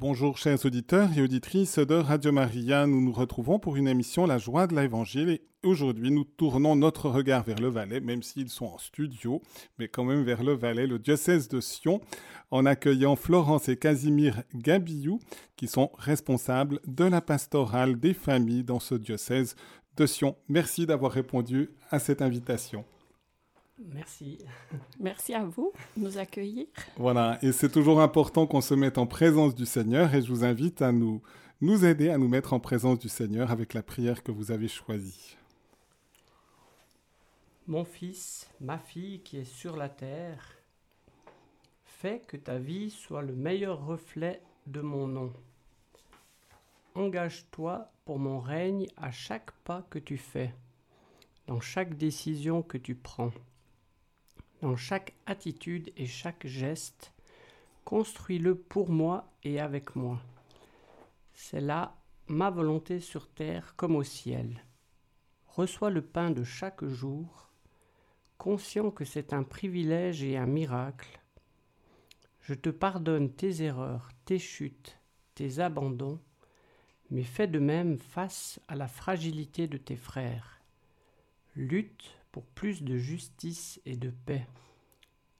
Bonjour chers auditeurs et auditrices de Radio Maria, nous nous retrouvons pour une émission La joie de l'Évangile et aujourd'hui nous tournons notre regard vers le Valais, même s'ils sont en studio, mais quand même vers le Valais, le diocèse de Sion, en accueillant Florence et Casimir Gabillou qui sont responsables de la pastorale des familles dans ce diocèse de Sion. Merci d'avoir répondu à cette invitation. Merci. Merci à vous de nous accueillir. Voilà, et c'est toujours important qu'on se mette en présence du Seigneur et je vous invite à nous, nous aider à nous mettre en présence du Seigneur avec la prière que vous avez choisie. Mon fils, ma fille qui est sur la terre, fais que ta vie soit le meilleur reflet de mon nom. Engage-toi pour mon règne à chaque pas que tu fais, dans chaque décision que tu prends dans chaque attitude et chaque geste, construis-le pour moi et avec moi. C'est là ma volonté sur terre comme au ciel. Reçois le pain de chaque jour, conscient que c'est un privilège et un miracle. Je te pardonne tes erreurs, tes chutes, tes abandons, mais fais de même face à la fragilité de tes frères. Lutte pour plus de justice et de paix,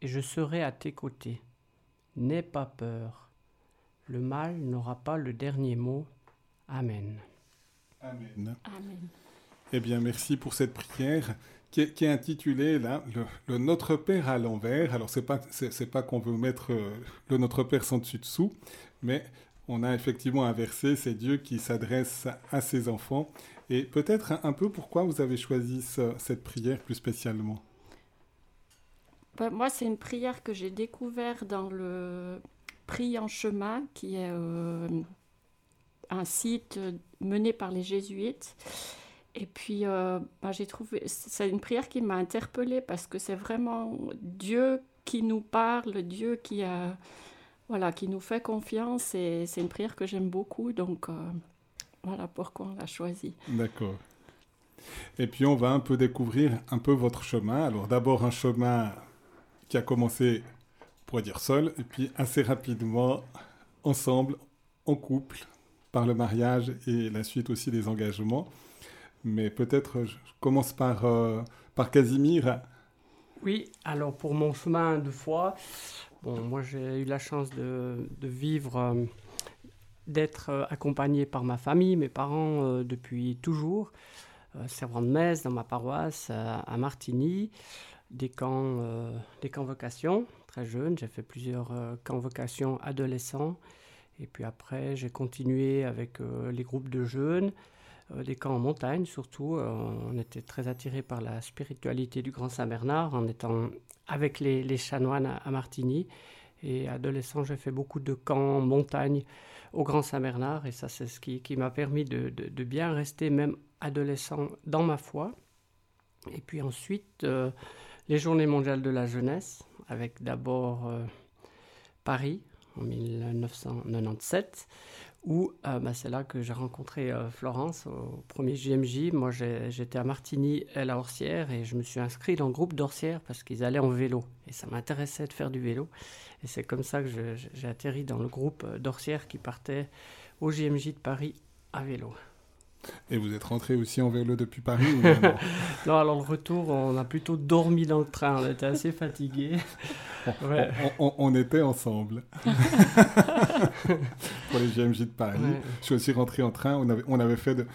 et je serai à tes côtés. N'aie pas peur, le mal n'aura pas le dernier mot. Amen. Amen. Eh bien, merci pour cette prière qui est, intitulée là, le, Notre Père à l'envers. Alors, c'est pas c'est, pas qu'on veut mettre euh, le Notre Père sans dessus dessous, mais on a effectivement un verset, c'est Dieu qui s'adresse à ses enfants et peut-être un, peu pourquoi vous avez choisi cette prière plus spécialement? Bah, Moi, c'est une prière que j'ai découverte dans le Prix en chemin, qui est euh, un site mené par les jésuites. Et puis, euh, bah, j'ai trouvé, c'est une prière qui m'a interpellée parce que c'est vraiment Dieu qui nous parle, Dieu qui, a, voilà, qui nous fait confiance. Et c'est une prière que j'aime beaucoup. Donc, euh, voilà pourquoi on l'a choisi. D'accord. Et puis on va un peu découvrir un peu votre chemin. Alors d'abord un chemin qui a commencé, on pourrait dire seul, et puis assez rapidement ensemble, en couple, par le mariage et la suite aussi des engagements. Mais peut-être je commence par, euh, par Casimir. Oui, alors pour mon chemin de foi, bon, moi j'ai eu la chance de, vivre... Euh, d'être euh, accompagné par ma famille, mes parents euh, depuis toujours, servant de messe dans ma paroisse à Martigny, des camps, des convocations très jeunes. J'ai fait plusieurs convocations adolescents. Et puis après, j'ai continué avec les groupes de jeunes, des camps en montagne surtout. on était très attirés par la spiritualité du Grand Saint-Bernard en étant avec les, chanoines à, à Martigny. Et adolescent, j'ai fait beaucoup de camps en montagne au Grand Saint-Bernard. Et ça, c'est ce qui, m'a permis de, bien rester, même adolescent, dans ma foi. Et puis ensuite, euh, les Journées mondiales de la jeunesse, avec d'abord euh, Paris en 1997, où euh, bah, c'est là que j'ai rencontré Florence au premier JMJ. Moi, j'étais à Martigny, elle à Orsières, et je me suis inscrit dans le groupe d'Orsières parce qu'ils allaient en vélo. Et ça m'intéressait de faire du vélo. Et c'est comme ça que j'ai atterri dans le groupe d'Orsières qui partait au JMJ de Paris à vélo. Et vous êtes rentré aussi en vélo depuis Paris Non, alors le retour, on a plutôt dormi dans le train, on était assez fatigués. On, était ensemble. Pour les JMJ de Paris. Je suis aussi rentré en train, on avait, on avait fait de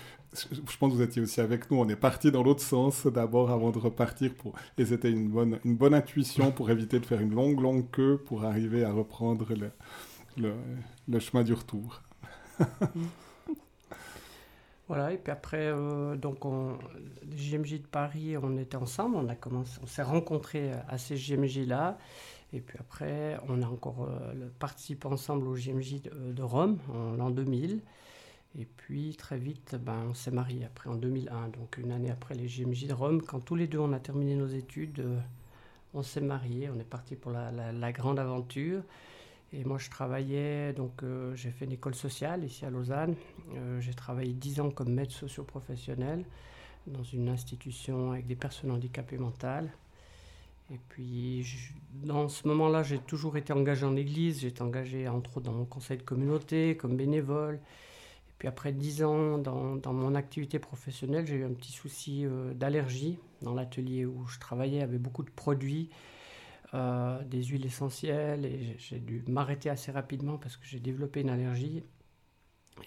je pense que vous étiez aussi avec nous. On est parti dans l'autre sens d'abord avant de repartir. Pour... Et c'était une bonne, une bonne intuition pour éviter de faire une longue, longue queue pour arriver à reprendre le, le, le chemin du retour. Voilà, et puis après, euh, donc on, JMJ de Paris, on était ensemble. On, a commencé, on s'est rencontrés à ces JMJ-là. Et puis après, on a encore euh, participé ensemble au JMJ de, de Rome en l'an 2000. Et puis très vite, ben, on s'est mariés après en 2001, donc une année après les JMJ de Rome. Quand tous les deux on a terminé nos études, euh, on s'est mariés, on est parti pour la, grande aventure. Et moi je travaillais, donc euh, j'ai fait une école sociale ici à Lausanne. Euh, j'ai travaillé dix ans comme maître socio-professionnel dans une institution avec des personnes handicapées mentales. Et puis, dans ce moment-là, j'ai toujours été engagé en église. J'étais engagé, entre autres, dans mon conseil de communauté, comme bénévole. Et puis, après dix ans dans, dans, mon activité professionnelle, j'ai eu un petit souci euh, d'allergie. Dans l'atelier où je travaillais, il y avait beaucoup de produits, euh, des huiles essentielles. Et j'ai dû m'arrêter assez rapidement parce que j'ai développé une allergie.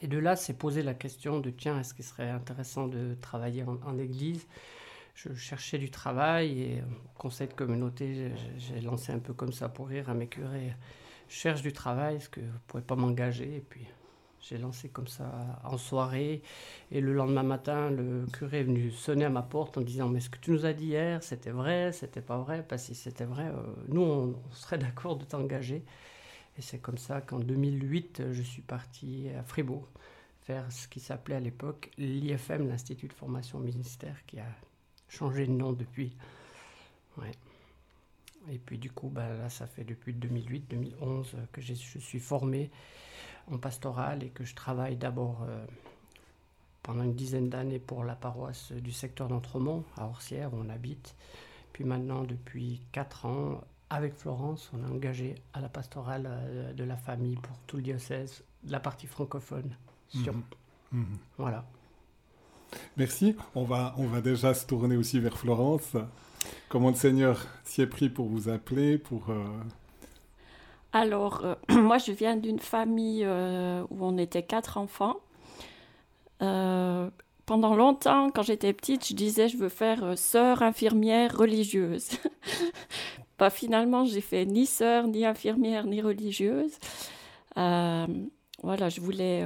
Et de là, c'est posé la question de tiens, est-ce qu'il serait intéressant de travailler en, église? Je cherchais du travail et au conseil de communauté, j'ai lancé un peu comme ça pour rire à mes curés. Je cherche du travail, est-ce que vous ne pouvez pas m'engager? Et puis j'ai lancé comme ça en soirée. Et le lendemain matin, le curé est venu sonner à ma porte en disant Mais ce que tu nous as dit hier, c'était vrai, c'était pas vrai? Parce que si c'était vrai, euh, nous, on, serait d'accord de t'engager. Et c'est comme ça qu'en 2008, je suis parti à Fribourg faire ce qui s'appelait à l'époque l'IFM, l'Institut de formation ministère, qui a changé de nom depuis. Et puis du coup, bah, là, ça fait depuis 2008-2011 que je suis formé en pastoral et que je travaille d'abord euh, pendant une dizaine d'années pour la paroisse du secteur d'Entremont, à Orsières, où on habite. Puis maintenant, depuis 4 ans, avec Florence, on est engagé à la pastorale euh, de la famille pour tout le diocèse, la partie francophone. Sur... Mhm. Mhm. Voilà. Merci. On va, on va déjà se tourner aussi vers Florence. Comment le Seigneur s'y est pris pour vous appeler pour, euh, Alors, euh, moi, je viens d'une famille euh, où on était quatre enfants. pendant longtemps, quand j'étais petite, je disais je veux faire sœur infirmière religieuse. Pas finalement, j'ai fait ni sœur, ni infirmière, ni religieuse. voilà, je voulais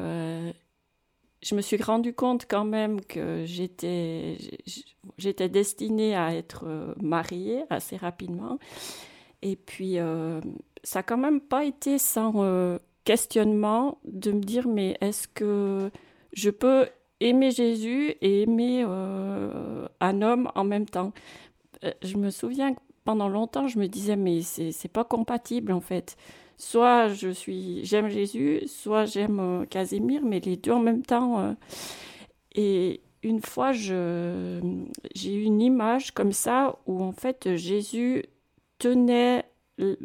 je me suis rendu compte quand même que j'étais, j'étais destinée à être euh, mariée assez rapidement. Et puis, euh, ça n'a quand même pas été sans euh, questionnement de me dire, mais est-ce que je peux aimer Jésus et aimer un homme en même temps? Je me souviens que pendant longtemps, je me disais, mais c'est pas compatible en fait soit je suis j'aime Jésus, soit j'aime euh, Casimir, mais les deux en même temps. Euh. et une fois, j'ai eu une image comme ça où en fait Jésus tenait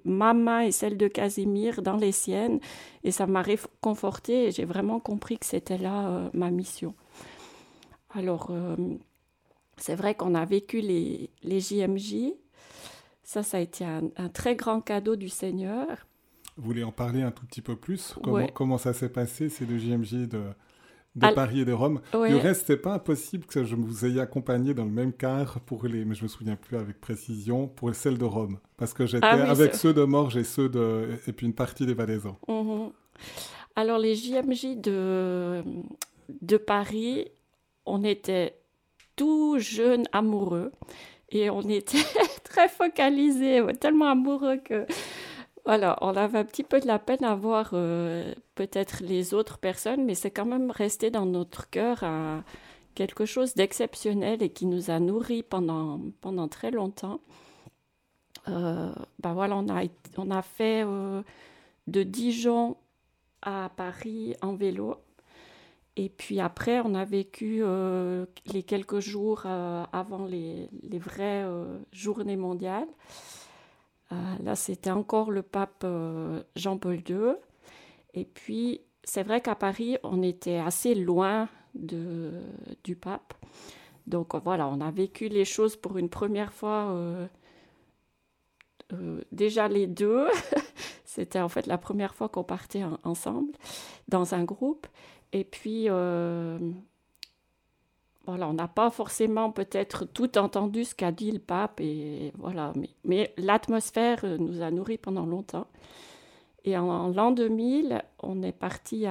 ma main et celle de Casimir dans les siennes et ça m'a réconforté et j'ai vraiment compris que c'était là euh, ma mission. Alors, c'est vrai qu'on a vécu les, les JMJ. Ça, ça a été un très grand cadeau du Seigneur. Vous voulez en parler un tout petit peu plus? Comment, comment ça s'est passé, ces deux JMJ de, de Paris et de Rome Le reste, c'est pas impossible que je vous ayez accompagné dans le même car pour les, mais je me souviens plus avec précision, pour celles de Rome. Parce que j'étais ah avec ceux de Morges et ceux de, et puis une partie des Valaisans. Mhm. Alors, les JMJ de, de Paris, on était tout jeunes amoureux et on était très focalisés, tellement amoureux que voilà, on avait un petit peu de la peine à voir euh, peut-être les autres personnes, mais c'est quand même resté dans notre cœur quelque chose d'exceptionnel et qui nous a nourris pendant, pendant très longtemps. Euh, ben voilà, on a, on a fait euh, de Dijon à Paris en vélo. Et puis après, on a vécu les quelques jours avant les, les vraies journées mondiales. Euh, là, c'était encore le pape euh, Jean-Paul II. Et puis, c'est vrai qu'à Paris, on était assez loin de, du pape. Donc voilà, on a vécu les choses pour une première fois. Euh, déjà les deux, c'était en fait la première fois qu'on partait ensemble dans un groupe. Et puis, voilà, on n'a pas forcément peut-être tout entendu ce qu'a dit le pape, et voilà, mais, mais l'atmosphère euh, nous a nourris pendant longtemps. Et en, l'an 2000, on est parti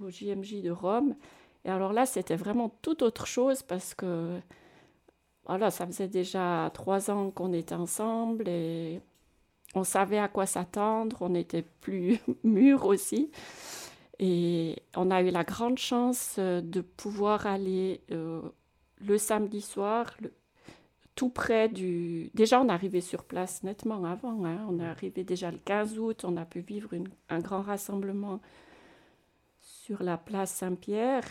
au JMJ de Rome. Et alors là, c'était vraiment tout autre chose parce que voilà, ça faisait déjà trois ans qu'on était ensemble et on savait à quoi s'attendre, on était plus mûrs aussi. Et on a eu la grande chance euh, de pouvoir aller euh, le samedi soir, tout près du... Déjà, on est arrivé sur place nettement avant. Hein. On est arrivé déjà le 15 août. On a pu vivre un grand rassemblement sur la place Saint-Pierre.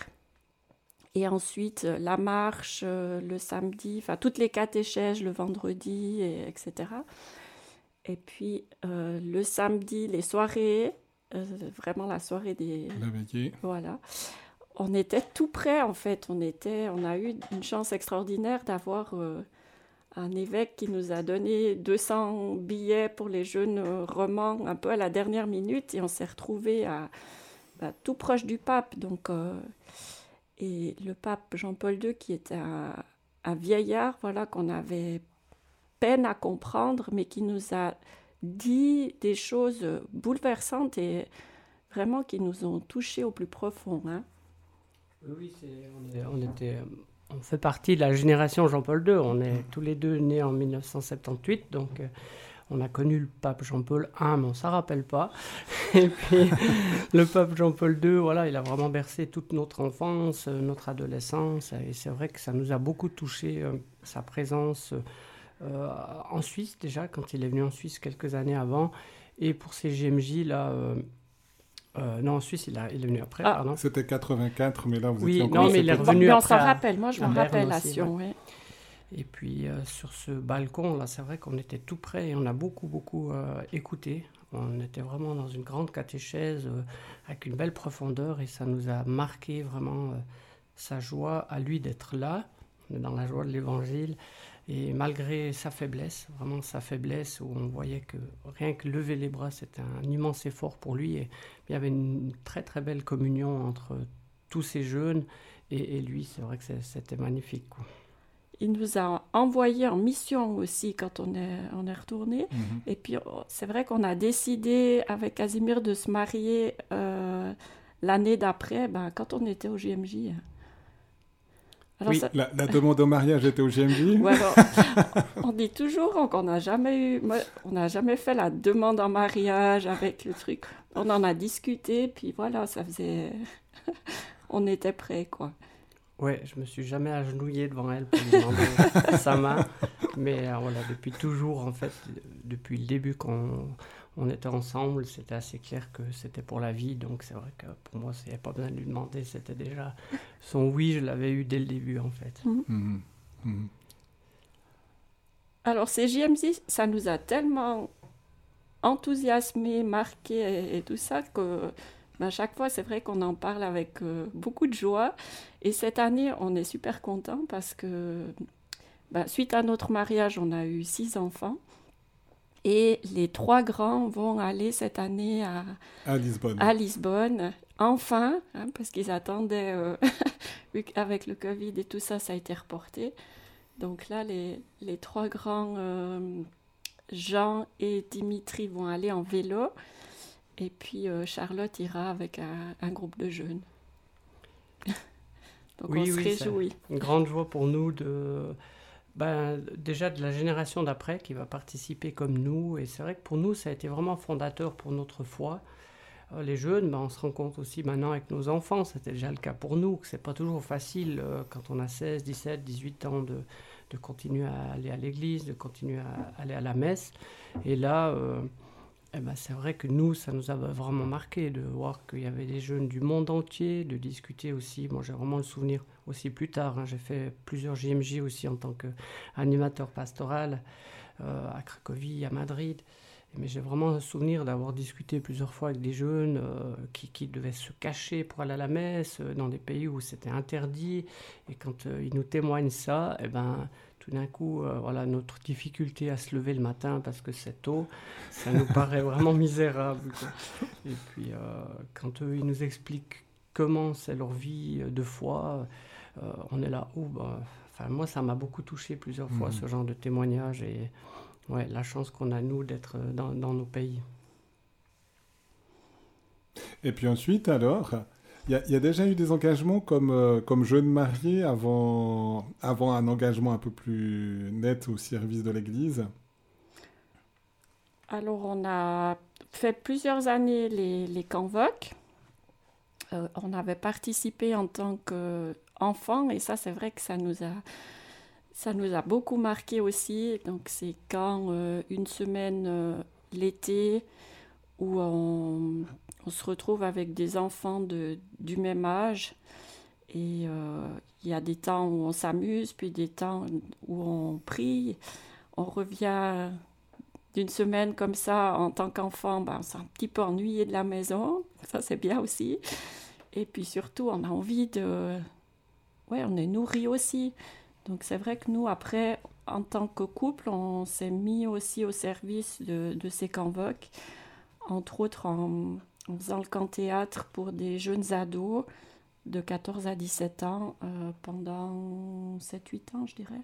Et ensuite, la marche le samedi, enfin toutes les catéchèses le vendredi, et, etc. Et puis le samedi, les soirées, vraiment la soirée des. La veillée. Voilà on était tout près en fait. On, était, on a eu une chance extraordinaire d'avoir euh, un évêque qui nous a donné 200 billets pour les jeunes romans un peu à la dernière minute et on s'est retrouvé à, bah, tout proche du pape. Donc, euh, et le pape Jean-Paul II qui était un, vieillard, voilà qu'on avait peine à comprendre, mais qui nous a dit des choses bouleversantes et vraiment qui nous ont touchés au plus profond. Hein. Oui, on, était, on fait partie de la génération Jean-Paul II. On est tous les deux nés en 1978, donc euh, on a connu le pape Jean-Paul I, mais on ne s'en rappelle pas. Et puis le pape Jean-Paul II, voilà, il a vraiment bercé toute notre enfance, euh, notre adolescence. Et c'est vrai que ça nous a beaucoup touché, euh, sa présence en Suisse déjà, quand il est venu en Suisse quelques années avant. Et pour ces GMJ, là, euh, non, en Suisse, il, a, il est venu après. Ah. C'était 84, mais là, vous oui, étiez encore... non, mais il est revenu mais on s'en rappelle, moi, je me rappelle à Sion, oui. Et puis, euh, sur ce balcon, là, c'est vrai qu'on était tout près et on a beaucoup, beaucoup euh, écouté. On était vraiment dans une grande catéchèse avec une belle profondeur et ça nous a marqué vraiment sa joie à lui d'être là, dans la joie de l'évangile. Et malgré sa faiblesse, vraiment sa faiblesse, où on voyait que rien que lever les bras, c'était un immense effort pour lui. Et il y avait une très très belle communion entre tous ces jeunes et, lui. C'est vrai que c'était magnifique. Il nous a envoyés en mission aussi quand on est, on est retourné. Mhm. Et puis oh, c'est vrai qu'on a décidé avec Casimir de se marier euh, l'année d'après, ben, quand on était au GMJ oui, la, demande au mariage était au GMJ On dit toujours qu'on n'a jamais eu, on n'a jamais fait la demande en mariage avec le truc. On en a discuté, puis voilà, ça faisait, on était prêts, quoi. Ouais, je me suis jamais agenouillé devant elle pour lui demander sa main, mais euh, voilà, depuis toujours, en fait, depuis le début qu'on on était ensemble, c'était assez clair que c'était pour la vie. Donc c'est vrai que pour moi, il n'y avait pas besoin de lui demander. C'était déjà son oui, je l'avais eu dès le début en fait. Mhm. Mhm. Mhm. Alors ces JMZ, ça nous a tellement enthousiasmé, marqué et, tout ça que ben, à chaque fois, c'est vrai qu'on en parle avec euh, beaucoup de joie. Et cette année, on est super content parce que ben, suite à notre mariage, on a eu six enfants. Et les trois grands vont aller cette année à, à Lisbonne. À Lisbonne, enfin, hein, parce qu'ils attendaient, euh, avec le Covid et tout ça, ça a été reporté. Donc là, les, les trois grands, euh, Jean et Dimitri, vont aller en vélo. Et puis euh, Charlotte ira avec un, groupe de jeunes. Donc on se réjouit. Une grande joie pour nous de ben, déjà de la génération d'après qui va participer comme nous. Et c'est vrai que pour nous, ça a été vraiment fondateur pour notre foi. Euh, les jeunes, ben, on se rend compte aussi maintenant avec nos enfants, c'était déjà le cas pour nous, que c'est pas toujours facile euh, quand on a 16, 17, 18 ans de, de continuer à aller à l'église, de continuer à aller à la messe. Et là, euh, eh ben, c'est vrai que nous, ça nous a vraiment marqué de voir qu'il y avait des jeunes du monde entier, de discuter aussi. Moi, j'ai vraiment le souvenir aussi plus tard. Hein. j'ai fait plusieurs JMJ aussi en tant qu'animateur pastoral euh, à Cracovie, à Madrid. Mais j'ai vraiment le souvenir d'avoir discuté plusieurs fois avec des jeunes euh, qui, qui, devaient se cacher pour aller à la messe euh, dans des pays où c'était interdit. Et quand ils nous témoignent ça, eh ben, tout d'un coup, euh, voilà, notre difficulté à se lever le matin parce que c'est tôt, ça nous paraît vraiment misérable. Et puis, euh, quand eux, ils nous expliquent comment c'est leur vie de foi, euh, on est là, oh, bah, enfin, moi, ça m'a beaucoup touché plusieurs fois, mmh. ce genre de témoignage, et ouais, la chance qu'on a, nous, d'être dans, dans nos pays. Et puis ensuite, alors, il y, a déjà eu des engagements comme, euh, comme jeune marié avant, un engagement un peu plus net au service de l'Église Alors, on a fait plusieurs années les, les convoques. Euh, on avait participé en tant qu'enfant et ça, c'est vrai que ça nous a, beaucoup marqué aussi. Donc, c'est quand euh, une semaine l'été où on, se retrouve avec des enfants de, du même âge Et il y a des temps où on s'amuse, puis des temps où on prie. On revient d'une semaine comme ça en tant qu'enfant, ben, on s'est un petit peu ennuyé de la maison. Ça, c'est bien aussi. Et puis surtout, on a envie de... Ouais, on est nourri aussi. Donc c'est vrai que nous, après, en tant que couple, on s'est mis aussi au service de, de ces convoques, entre autres en, faisant le camp théâtre pour des jeunes ados de 14 à 17 ans euh, pendant 7-8 ans, je dirais.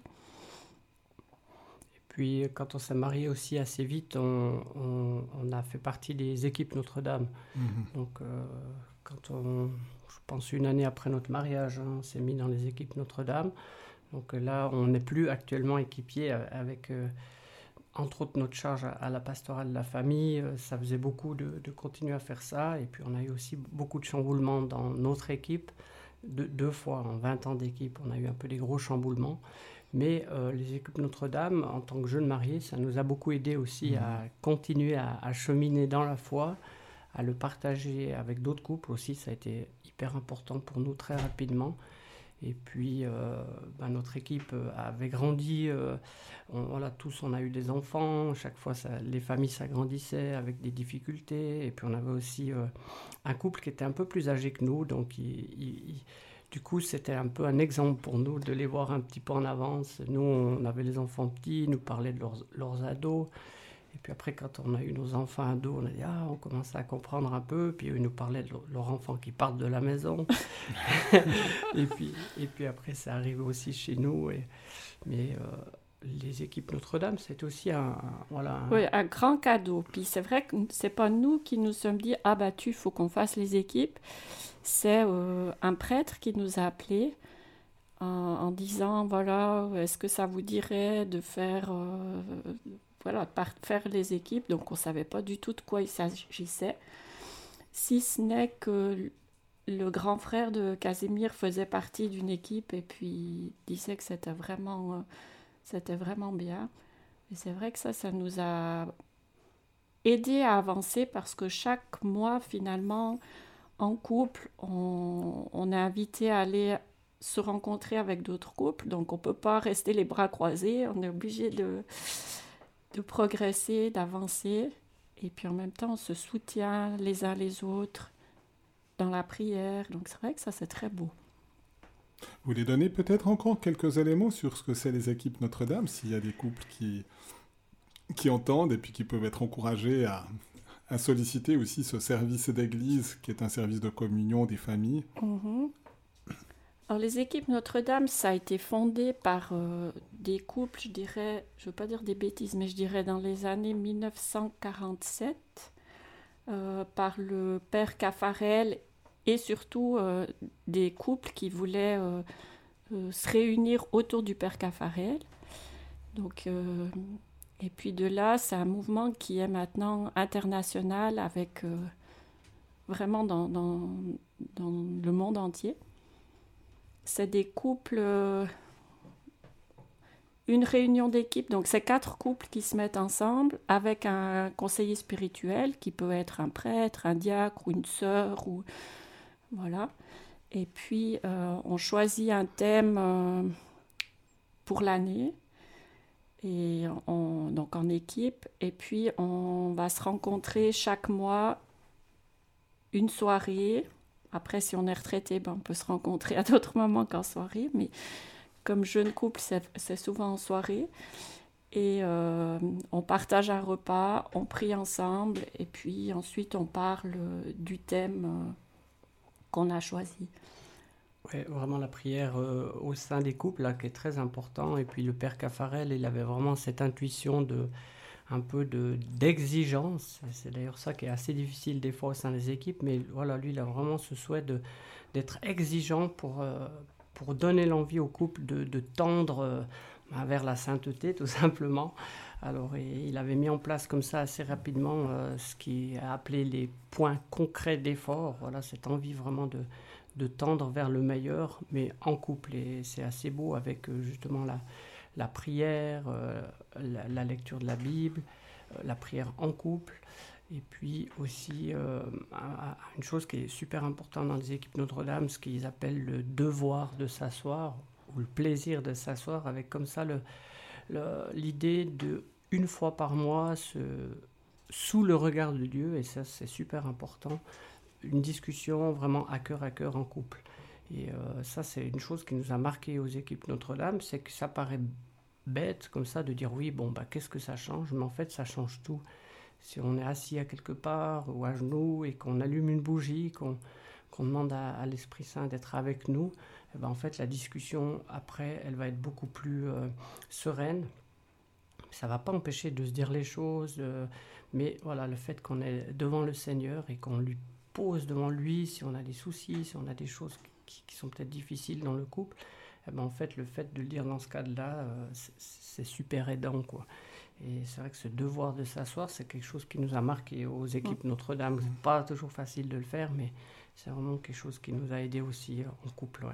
Et puis, quand on s'est marié aussi assez vite, on, on, a fait partie des équipes Notre-Dame. Mhm. Donc, euh, quand on, je pense une année après notre mariage, hein, on s'est mis dans les équipes Notre-Dame. Donc là, on n'est plus actuellement équipier euh, avec, euh, entre autres, notre charge à, la pastorale de la famille. Ça faisait beaucoup de, continuer à faire ça. Et puis on a eu aussi beaucoup de chamboulements dans notre équipe. deux fois en 20 ans d'équipe, on a eu un peu des gros chamboulements. Mais les équipes Notre-Dame, en tant que jeunes mariés, ça nous a beaucoup aidé aussi mmh. à continuer à, à, cheminer dans la foi, à le partager avec d'autres couples aussi. Ça a été hyper important pour nous très rapidement. Et puis, euh, bah, notre équipe euh, avait grandi. Euh, on, voilà, tous, on a eu des enfants. Chaque fois, les familles s'agrandissaient avec des difficultés. Et puis, on avait aussi un couple qui était un peu plus âgé que nous. Donc, du coup, c'était un peu un exemple pour nous de les voir un petit peu en avance. Nous, on avait les enfants petits, ils nous parlaient de leurs ados. Et puis après, quand on a eu nos enfants ados, on a dit, ah, on commençait à comprendre un peu. Puis ils nous parlaient de leurs enfants qui partent de la maison. et, puis, et puis après, ça arrive aussi chez nous. Et, mais euh, les équipes Notre-Dame, c'est aussi un, voilà, Oui, un grand cadeau. Puis c'est vrai que c'est pas nous qui nous sommes dit, ah bah tu, faut qu'on fasse les équipes. C'est euh, un prêtre qui nous a appelés. En, disant voilà est-ce que ça vous dirait de faire euh, voilà, par faire les équipes. Donc on ne savait pas du tout de quoi il s'agissait. Si ce n'est que le grand frère de Casimir faisait partie d'une équipe et puis disait que c'était vraiment, euh, c'était vraiment bien. Et c'est vrai que ça, ça nous a aidé à avancer parce que chaque mois, finalement, en couple, on, on est invité à aller se rencontrer avec d'autres couples. Donc on ne peut pas rester les bras croisés. On est obligé de de progresser, d'avancer. Et puis en même temps, on se soutient les uns les autres dans la prière. Donc c'est vrai que ça, c'est très beau. Vous voulez donner peut-être encore quelques éléments sur ce que c'est les équipes Notre-Dame, s'il y a des couples qui, qui entendent et puis qui peuvent être encouragés à, à solliciter aussi ce service d'église qui est un service de communion des familles. Mhm. Alors, les équipes Notre-Dame, ça a été fondé par euh, des couples, je dirais, je ne veux pas dire des bêtises, mais je dirais dans les années 1947, euh, par le père Caffarel et surtout euh, des couples qui voulaient se réunir autour du père Caffarel. Donc, et puis de là, c'est un mouvement qui est maintenant international avec vraiment dans, dans, dans le monde entier c'est des couples, euh, une réunion d'équipe, donc c'est quatre couples qui se mettent ensemble avec un conseiller spirituel qui peut être un prêtre, un diacre ou une sœur ou voilà. Et puis euh, on choisit un thème euh, pour l'année. Et donc en équipe. Et puis on va se rencontrer chaque mois une soirée après, si on est retraité, ben, on peut se rencontrer à d'autres moments qu'en soirée, mais comme jeune couple, c'est souvent en soirée. Et euh, on partage un repas, on prie ensemble, et puis ensuite on parle du thème euh, qu'on a choisi. Oui, vraiment la prière euh, au sein des couples, qui est très important. Et puis le père Caffarel, il avait vraiment cette intuition de un peu d'exigence. c'est d'ailleurs ça qui est assez difficile des fois au sein des équipes, mais voilà, lui, il a vraiment ce souhait d'être exigeant pour, euh, pour donner l'envie au couple de, de tendre euh, bah, vers la sainteté, tout simplement. Alors, il avait mis en place comme ça assez rapidement euh, ce qui est appelé les points concrets d'effort. Voilà, cette envie vraiment de, de tendre vers le meilleur, mais en couple. Et c'est assez beau avec justement la, la prière, euh, la, lecture de la Bible, euh, la prière en couple. Et puis aussi, euh, une chose qui est super importante dans les équipes Notre-Dame, ce qu'ils appellent le devoir de s'asseoir, ou le plaisir de s'asseoir, avec comme ça l'idée de, une fois par mois, sous le regard de Dieu, et ça c'est super important, une discussion vraiment à cœur à cœur en couple. Et ça, c'est une chose qui nous a marqué aux équipes Notre-Dame, c'est que ça paraît bête comme ça de dire oui, bon, bah, qu'est-ce que ça change? Mais en fait, ça change tout. Si on est assis à quelque part ou à genoux et qu'on allume une bougie, qu'on demande à, l'Esprit Saint d'être avec nous, eh ben, en fait, la discussion après, elle va être beaucoup plus euh, sereine. Ça va pas empêcher de se dire les choses, euh, mais voilà, le fait qu'on est devant le Seigneur et qu'on lui pose devant lui si on a des soucis, si on a des choses qui, sont peut-être difficiles dans le couple, eh ben, en fait, le fait de le dire dans ce cadre-là, euh, c'est super aidant, quoi. Et c'est vrai que ce devoir de s'asseoir, c'est quelque chose qui nous a marqué aux équipes mm. Notre-Dame. C'est pas toujours facile de le faire, mais c'est vraiment quelque chose qui nous a aidé aussi euh, en couple.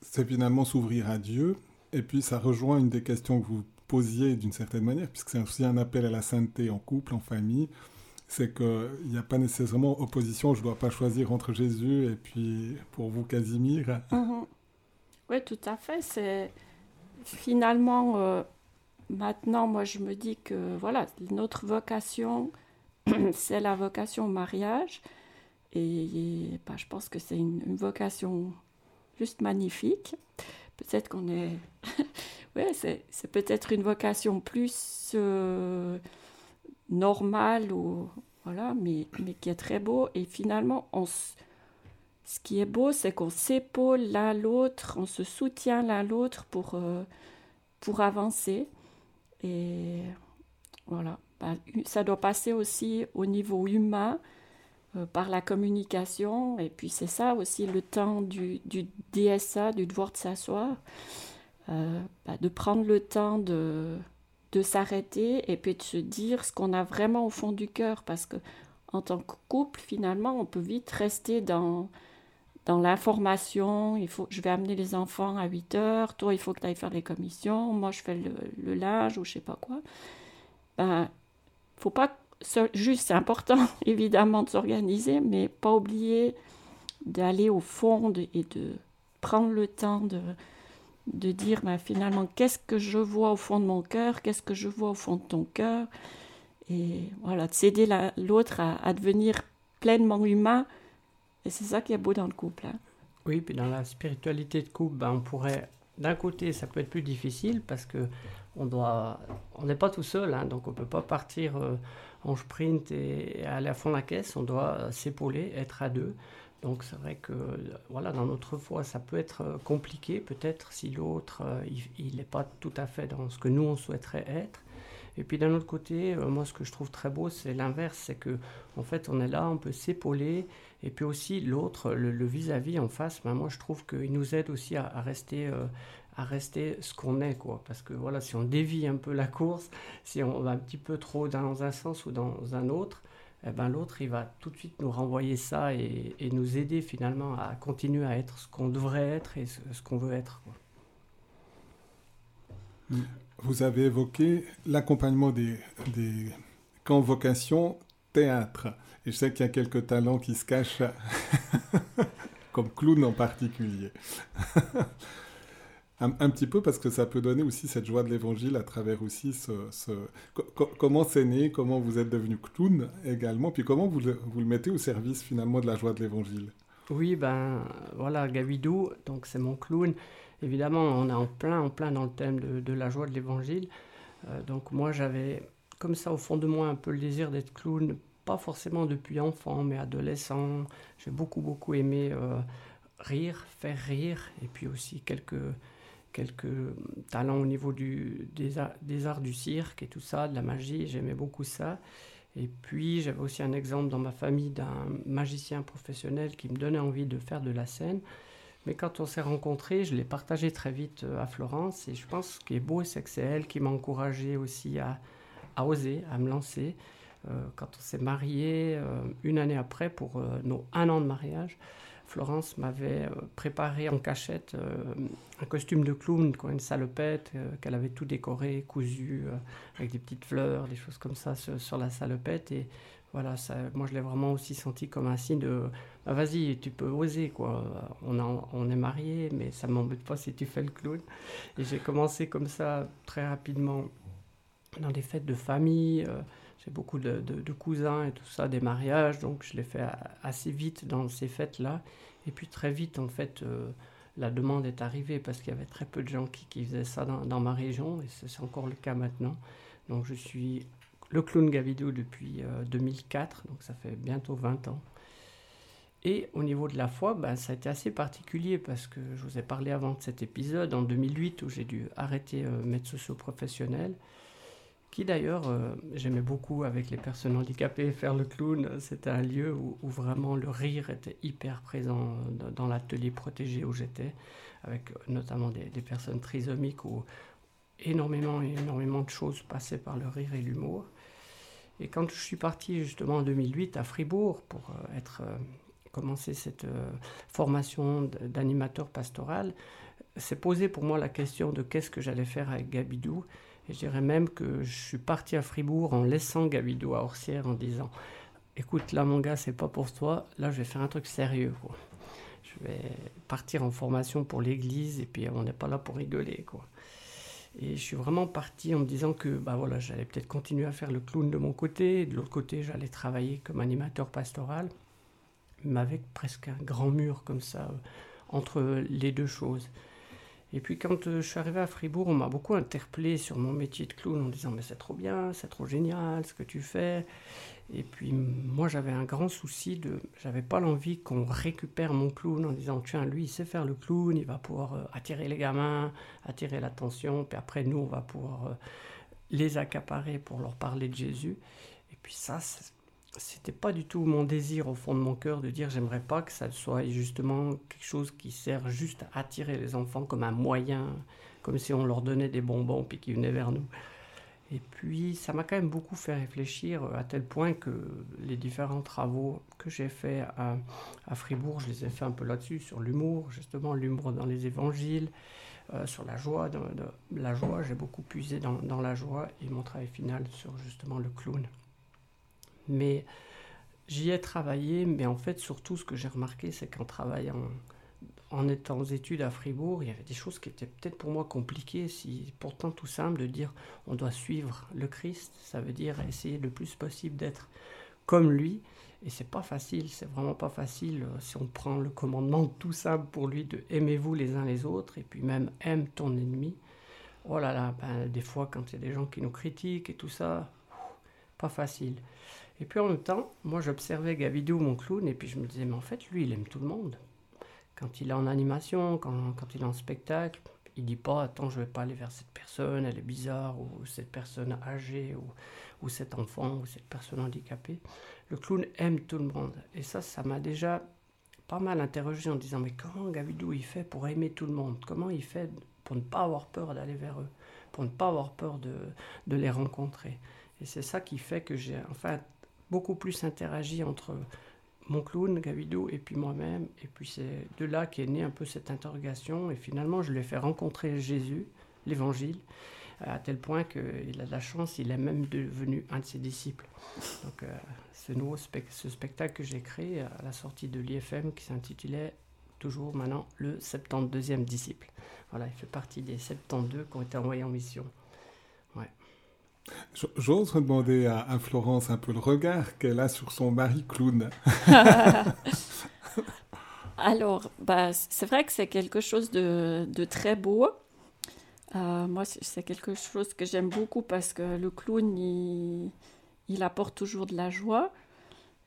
C'est finalement s'ouvrir à Dieu, et puis ça rejoint une des questions que vous posiez d'une certaine manière, puisque c'est aussi un appel à la sainteté en couple, en famille c'est qu'il n'y a pas nécessairement opposition, je ne dois pas choisir entre Jésus et puis pour vous Casimir. Mhm. Oui, tout à fait. C'est finalement euh, maintenant, moi je me dis que voilà, notre vocation, c'est la vocation au mariage. Et, bah, je pense que c'est une, vocation juste magnifique. Peut-être qu'on est. ouais, c'est, peut-être une vocation plus. Euh, normal ou voilà, mais, mais qui est très beau. Et finalement, on, ce qui est beau, c'est qu'on s'épaule l'un l'autre, on se soutient l'un l'autre pour, euh, pour avancer. Et voilà, bah, ça doit passer aussi au niveau humain. Euh, par la communication, et puis c'est ça aussi le temps du, du DSA, du devoir de s'asseoir, euh, bah, de prendre le temps de, de s'arrêter et puis de se dire ce qu'on a vraiment au fond du cœur parce que en tant que couple finalement on peut vite rester dans dans l'information, il faut je vais amener les enfants à 8 heures, toi il faut que tu ailles faire les commissions, moi je fais le, linge ou je sais pas quoi. Ben faut pas juste c'est important évidemment de s'organiser mais pas oublier d'aller au fond et de prendre le temps de de dire ben, finalement qu'est-ce que je vois au fond de mon cœur, qu'est-ce que je vois au fond de ton cœur, et voilà, de s'aider l'autre à, devenir pleinement humain, et c'est ça qui est beau dans le couple. Hein. Oui, puis dans la spiritualité de couple, ben, on pourrait, d'un côté, ça peut être plus difficile parce que on doit, on n'est pas tout seul, hein, donc on peut pas partir euh, en sprint et, aller à fond la caisse, on doit euh, s'épauler, être à deux. Donc c'est vrai que voilà, dans notre foi, ça peut être euh, compliqué peut-être si l'autre, euh, il n'est pas tout à fait dans ce que nous, on souhaiterait être. Et puis d'un autre côté, euh, moi ce que je trouve très beau, c'est l'inverse, c'est que en fait on est là, on peut s'épauler, et puis aussi l'autre, le vis-à-vis en face, ben, moi je trouve qu'il nous aide aussi à, rester, à rester ce qu'on est, quoi. Parce que voilà, si on dévie un peu la course, si on va un petit peu trop dans un sens ou dans un autre, eh ben, l'autre, il va tout de suite nous renvoyer ça et, nous aider finalement à continuer à être ce qu'on devrait être et ce, qu'on veut être. Vous avez évoqué l'accompagnement des, des convocations théâtre. Et je sais qu'il y a quelques talents qui se cachent, comme clown en particulier. Un, petit peu parce que ça peut donner aussi cette joie de l'évangile à travers aussi ce... comment c'est né, comment vous êtes devenu clown également, puis comment vous le, vous le mettez au service finalement de la joie de l'évangile. Oui, ben voilà, Gavidou, donc c'est mon clown. Évidemment, on est en plein, en plein dans le thème de, la joie de l'évangile. Euh, donc moi, j'avais comme ça au fond de moi un peu le désir d'être clown, pas forcément depuis enfant, mais adolescent. J'ai beaucoup, beaucoup aimé euh, rire, faire rire, et puis aussi quelques quelques talents au niveau du, des, arts, du cirque et tout ça, de la magie, j'aimais beaucoup ça. Et puis j'avais aussi un exemple dans ma famille d'un magicien professionnel qui me donnait envie de faire de la scène. Mais quand on s'est rencontrés, je l'ai partagé très vite euh, à Florence. Et je pense que ce qui est beau, c'est que c'est elle qui m'a encouragé aussi à, à, oser, à me lancer. Euh, quand on s'est mariés, euh, une année après, pour nos un an de mariage, Florence m'avait préparé en cachette un costume de clown, une salopette qu'elle avait tout décoré, cousu avec des petites fleurs, des choses comme ça sur, la salopette. Et voilà, moi je l'ai vraiment aussi senti comme un signe de bah, vas-y, tu peux oser quoi. On, on est mariés, mais ça m'embête pas si tu fais le clown. Et j'ai commencé comme ça très rapidement dans des fêtes de famille. J'ai beaucoup de, cousins et tout ça, des mariages, donc je l'ai fait assez vite dans ces fêtes-là. Et puis très vite, en fait, euh, la demande est arrivée parce qu'il y avait très peu de gens qui, faisaient ça dans, ma région, et c'est encore le cas maintenant. Donc je suis le clown Gavidou depuis 2004, euh, donc ça fait bientôt 20 ans. Et au niveau de la foi, ben, ça a été assez particulier parce que je vous ai parlé avant de cet épisode, en 2008, où j'ai dû arrêter euh, médecin socio-professionnel qui d'ailleurs euh, j'aimais beaucoup avec les personnes handicapées. Faire le clown, c'était un lieu où, vraiment le rire était hyper présent dans, l'atelier protégé où j'étais, avec notamment des, personnes trisomiques où énormément, énormément de choses passaient par le rire et l'humour. Et quand je suis parti justement en 2008 à Fribourg pour euh, euh, commencer cette formation d'animateur pastoral, s'est posé pour moi la question de qu'est-ce que j'allais faire avec Gabidou. Et je dirais même que je suis parti à Fribourg en laissant Gabido à Orsières en disant Écoute, là, mon gars, c'est pas pour toi. Là, je vais faire un truc sérieux. Je vais partir en formation pour l'église et puis on n'est pas là pour rigoler. Quoi. Et je suis vraiment parti en me disant que bah voilà, j'allais peut-être continuer à faire le clown de mon côté. De l'autre côté, j'allais travailler comme animateur pastoral, mais avec presque un grand mur comme ça euh, entre les deux choses. Et puis quand euh, je suis arrivé à Fribourg, on m'a beaucoup interpellé sur mon métier de clown en disant mais c'est trop bien, c'est trop génial ce que tu fais. Et puis moi j'avais un grand souci de, j'avais pas l'envie qu'on récupère mon clown en disant tiens lui il sait faire le clown, il va pouvoir euh, attirer les gamins, attirer l'attention, puis après nous on va pouvoir euh, les accaparer pour leur parler de Jésus. Et puis ça, c'était pas du tout mon désir au fond de mon cœur de dire j'aimerais pas que ça soit justement quelque chose qui sert juste à attirer les enfants comme un moyen, comme si on leur donnait des bonbons puis qu'ils venaient vers nous. Et puis ça m'a quand même beaucoup fait réfléchir à tel point que les différents travaux que j'ai faits à, Fribourg, je les ai fait un peu là-dessus, sur l'humour, justement l'humour dans les évangiles, euh, sur la joie. la joie, j'ai beaucoup puisé dans la joie et mon travail final sur justement le clown. Mais j'y ai travaillé, mais en fait, surtout, ce que j'ai remarqué, c'est qu'en travaillant, en étant aux études à Fribourg, il y avait des choses qui étaient peut-être pour moi compliquées, si pourtant tout simple de dire on doit suivre le Christ, ça veut dire essayer le plus possible d'être comme lui. Et c'est pas facile, c'est vraiment pas facile euh, si on prend le commandement tout simple pour lui de aimez-vous les uns les autres et puis même aime ton ennemi. Oh là là, ben, des fois quand il y a des gens qui nous critiquent et tout ça, pas facile. Et puis en même temps, moi j'observais Gavidou, mon clown, et puis je me disais, mais en fait, lui, il aime tout le monde. Quand il est en animation, quand, quand il est en spectacle, il dit pas, attends, je vais pas aller vers cette personne, elle est bizarre, ou cette personne âgée, ou, ou cet enfant, ou cette personne handicapée. Le clown aime tout le monde. Et ça, ça m'a déjà pas mal interrogé en disant, mais comment Gavidou il fait pour aimer tout le monde? Comment il fait pour ne pas avoir peur d'aller vers eux, pour ne pas avoir peur de, de les rencontrer? Et c'est ça qui fait que j'ai enfin beaucoup plus interagi entre mon clown, Gavidou, et puis moi-même. Et puis c'est de là qu'est née un peu cette interrogation. Et finalement, je lui ai fait rencontrer Jésus, l'Évangile, à tel point qu'il a de la chance, il est même devenu un de ses disciples. Donc euh, ce nouveau ce spectacle que j'ai créé à la sortie de l'IFM qui s'intitulait toujours maintenant le 72e disciple. Voilà, il fait partie des 72 qui ont été envoyés en mission. J'ose demander à, Florence un peu le regard qu'elle a sur son mari clown. Alors, bah, c'est vrai que c'est quelque chose de, très beau. Euh, moi, c'est quelque chose que j'aime beaucoup parce que le clown, il, apporte toujours de la joie.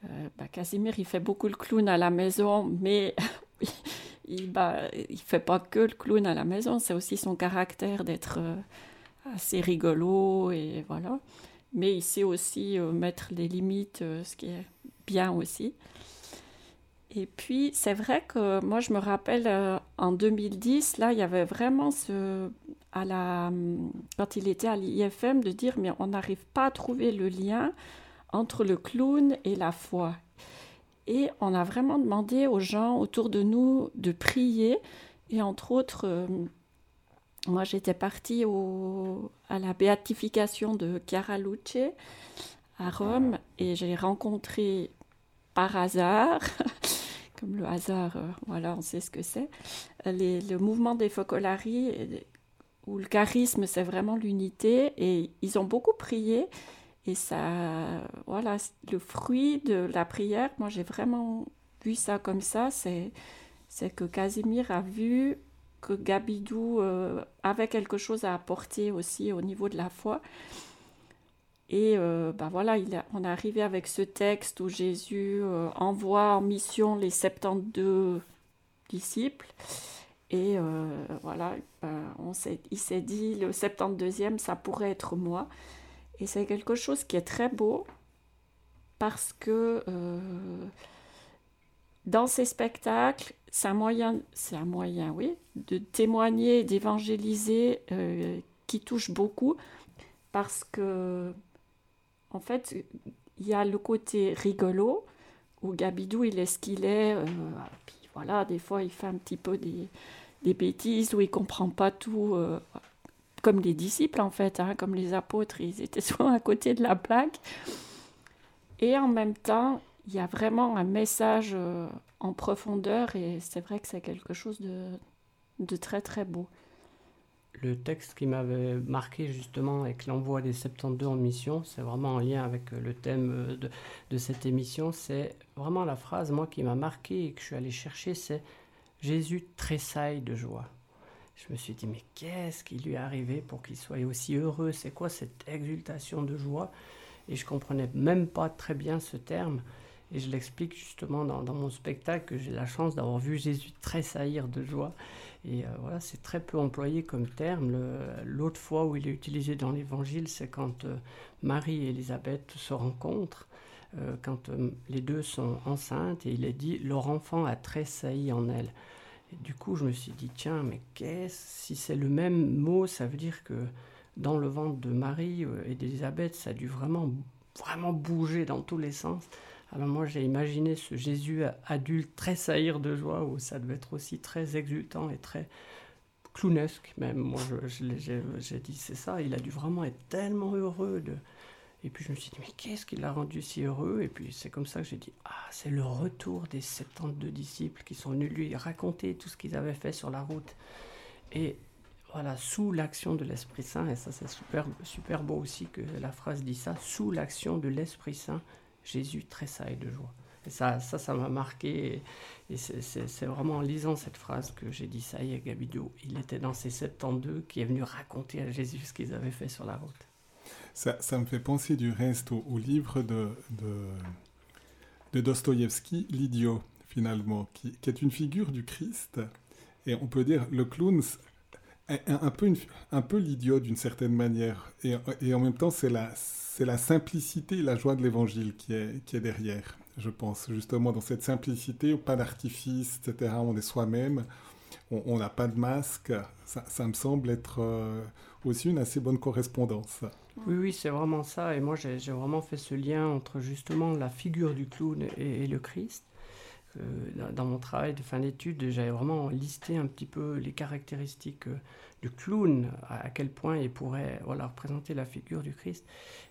Euh, bah, Casimir, il fait beaucoup le clown à la maison, mais il ne bah, fait pas que le clown à la maison, c'est aussi son caractère d'être... Euh, assez rigolo et voilà. Mais il sait aussi euh, mettre les limites, euh, ce qui est bien aussi. Et puis, c'est vrai que moi, je me rappelle euh, en 2010, là, il y avait vraiment ce. À la, quand il était à l'IFM, de dire mais on n'arrive pas à trouver le lien entre le clown et la foi. Et on a vraiment demandé aux gens autour de nous de prier. Et entre autres, euh, moi j'étais partie au, à la béatification de Chiara Luce à Rome et j'ai rencontré par hasard, comme le hasard, euh, voilà, on sait ce que c'est, le mouvement des Focolari où le charisme c'est vraiment l'unité et ils ont beaucoup prié et ça, voilà, le fruit de la prière, moi j'ai vraiment vu ça comme ça, c'est, c'est que Casimir a vu que Gabidou euh, avait quelque chose à apporter aussi au niveau de la foi. Et ben voilà, il on est arrivé avec ce texte où Jésus euh, envoie en mission les 72 disciples. Et voilà, ben, on il s'est dit, le 72e, ça pourrait être moi. Et c'est quelque chose qui est très beau parce que dans ces spectacles, c'est un moyen, c'est un moyen, oui, de témoigner, d'évangéliser euh, qui touche beaucoup parce que, en fait, il y a le côté rigolo où Gabidou, il est ce qu'il est. Euh, voilà, des fois, il fait un petit peu des, des bêtises où il comprend pas tout comme les disciples en fait, hein, comme les apôtres, ils étaient souvent à côté de la plaque. Et en même temps, il y a vraiment un message euh, en profondeur et c'est vrai que c'est quelque chose de, très très beau. Le texte qui m'avait marqué justement avec l'envoi des 72 en mission, c'est vraiment en lien avec le thème de, de cette émission, c'est vraiment la phrase moi qui m'a marqué et que je suis allé chercher, c'est Jésus tressaille de joie je me suis dit, mais qu'est-ce qui lui est arrivé pour qu'il soit aussi heureux? C'est quoi cette exultation de joie? Et je comprenais même pas très bien ce terme. Et je l'explique justement dans, mon spectacle que j'ai la chance d'avoir vu Jésus tressaillir de joie. Et euh, voilà, c'est très peu employé comme terme. L'autre fois où il est utilisé dans l'évangile, c'est quand euh, Marie et Élisabeth se rencontrent, euh, quand les deux sont enceintes, et il est dit Leur enfant a tressailli en elle. Et du coup, je me suis dit, tiens, mais qu'est-ce, si c'est le même mot, ça veut dire que dans le ventre de Marie et d'Élisabeth, ça a dû vraiment, vraiment bouger dans tous les sens. Alors moi, j'ai imaginé ce Jésus adulte très saillir de joie, où ça devait être aussi très exultant et très clownesque même. Moi, j'ai dit, c'est ça, il a dû vraiment être tellement heureux et puis je me suis dit, mais qu'est-ce qui l'a rendu si heureux? Et puis c'est comme ça que j'ai dit, ah, c'est le retour des 72 disciples qui sont venus lui raconter tout ce qu'ils avaient fait sur la route. Et voilà, sous l'action de l'Esprit Saint, et ça c'est super, super beau aussi que la phrase dit ça, sous l'action de l'Esprit Saint, Jésus tressaille de joie. Et ça, ça, ça m'a marqué. Et, c'est vraiment en lisant cette phrase que j'ai dit, ça y est, Gabido, il était dans ces 72 qui est venu raconter à Jésus ce qu'ils avaient fait sur la route. Ça, me fait penser du reste au, livre de, de, Dostoïevski, L'idiot, finalement, qui, est une figure du Christ. Et on peut dire, le clown est un peu, un peu l'idiot d'une certaine manière. Et, et, en même temps, c'est la, la simplicité et la joie de l'évangile qui est, qui est derrière, je pense. Justement, dans cette simplicité, pas d'artifice, etc. On est soi-même on n'a pas de masque. Ça, me semble être euh, aussi une assez bonne correspondance. Oui, oui, c'est vraiment ça. Et moi, j'ai vraiment fait ce lien entre justement la figure du clown et, le Christ. Euh, dans mon travail de fin d'études, j'avais vraiment listé un petit peu les caractéristiques euh, du clown, à, quel point il pourrait voilà, représenter la figure du Christ.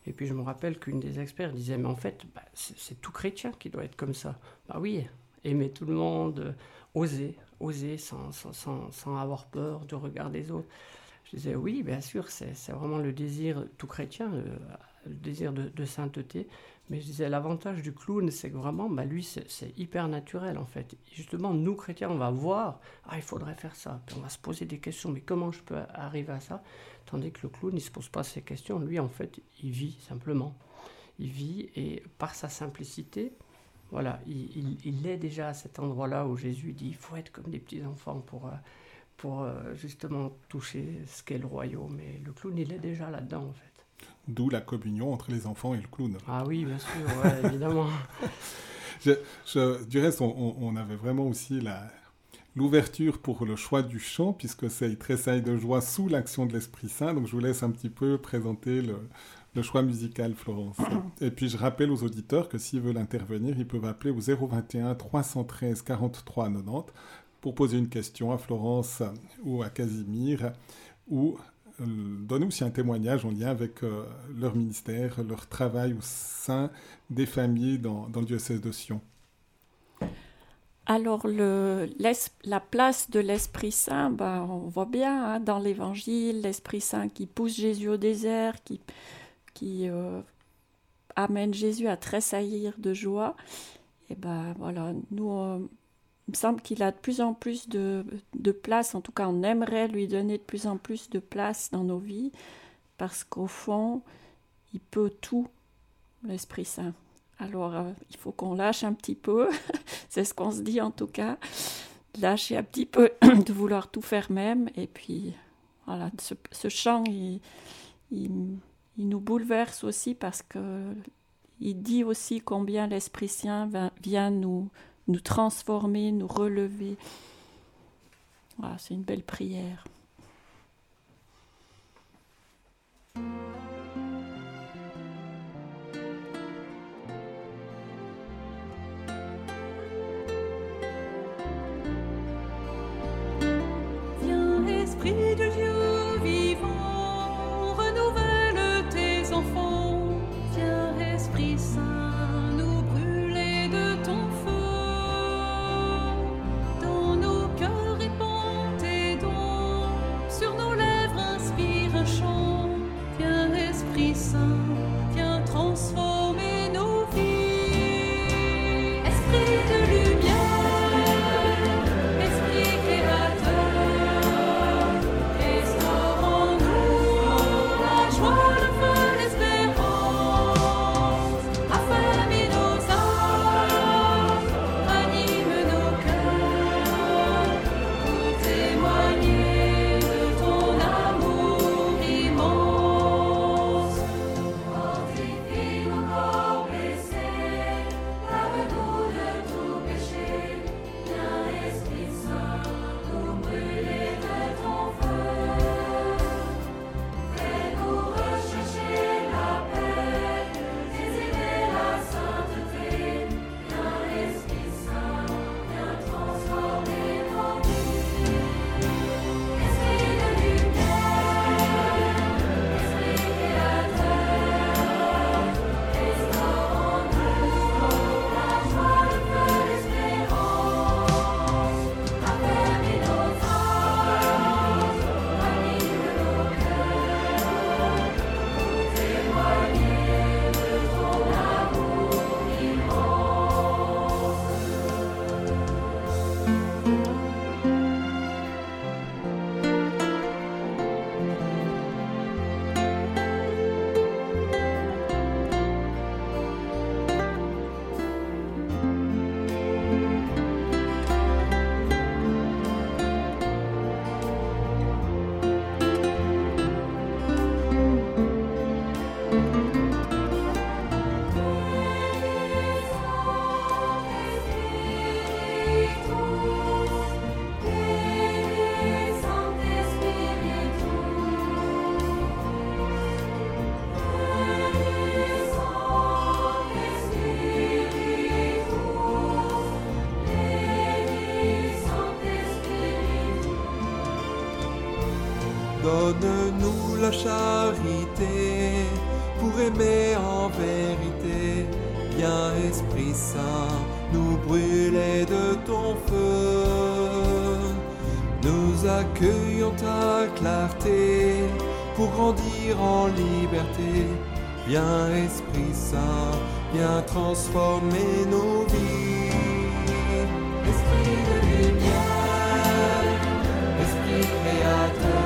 Et puis je me rappelle qu'une des experts disait, mais en fait, bah, c'est tout chrétien qui doit être comme ça. Bah oui, aimer tout le monde, oser, oser sans, sans, sans, avoir peur du regard des autres. Je disais oui, bien sûr, c'est vraiment le désir tout chrétien, le, désir de, sainteté. Mais je disais l'avantage du clown, c'est que vraiment, bah, lui, c'est hyper naturel en fait. justement, nous chrétiens, on va voir, ah, il faudrait faire ça. Puis on va se poser des questions, mais comment je peux arriver à ça? Tandis que le clown, il ne se pose pas ces questions. Lui, en fait, il vit simplement. Il vit et par sa simplicité, voilà, il, est déjà à cet endroit-là où Jésus dit il faut être comme des petits enfants pour, euh, pour euh, justement toucher ce qu'est le royaume. Et le clown, il est déjà là-dedans en fait. D'où la communion entre les enfants et le clown. Ah oui, bien sûr, évidemment. du reste, on, avait vraiment aussi la, l'ouverture pour le choix du chant, puisque c'est Il tressaille de joie sous l'action de l'Esprit Saint. Donc je vous laisse un petit peu présenter le, le choix musical, Florence. Et puis je rappelle aux auditeurs que s'ils veulent intervenir, ils peuvent appeler au 021 313 43 90 pour poser une question à Florence ou à Casimir ou donner aussi un témoignage en lien avec euh, leur ministère, leur travail au sein des familles dans, le diocèse de Sion. Alors, la place de l'Esprit Saint, ben, on voit bien hein, dans l'Évangile, l'Esprit Saint qui pousse Jésus au désert, qui, qui euh, amène Jésus à tressaillir de joie. Et ben voilà, nous, il me semble qu'il a de plus en plus de, place, en tout cas on aimerait lui donner de plus en plus de place dans nos vies, parce qu'au fond, il peut tout, l'Esprit Saint. Alors euh, il faut qu'on lâche un petit peu, c'est ce qu'on se dit en tout cas, lâcher un petit peu de vouloir tout faire même, et puis voilà, ce, chant, il, il, nous bouleverse aussi parce que il dit aussi combien l'Esprit Saint vient nous nous transformer, nous relever. Voilà, c'est une belle prière. Charité pour aimer en vérité. Viens Esprit Saint, nous brûler de ton feu. Nous accueillons ta clarté pour grandir en liberté. Viens Esprit Saint, viens transformer nos vies. Esprit de lumière, Esprit créateur.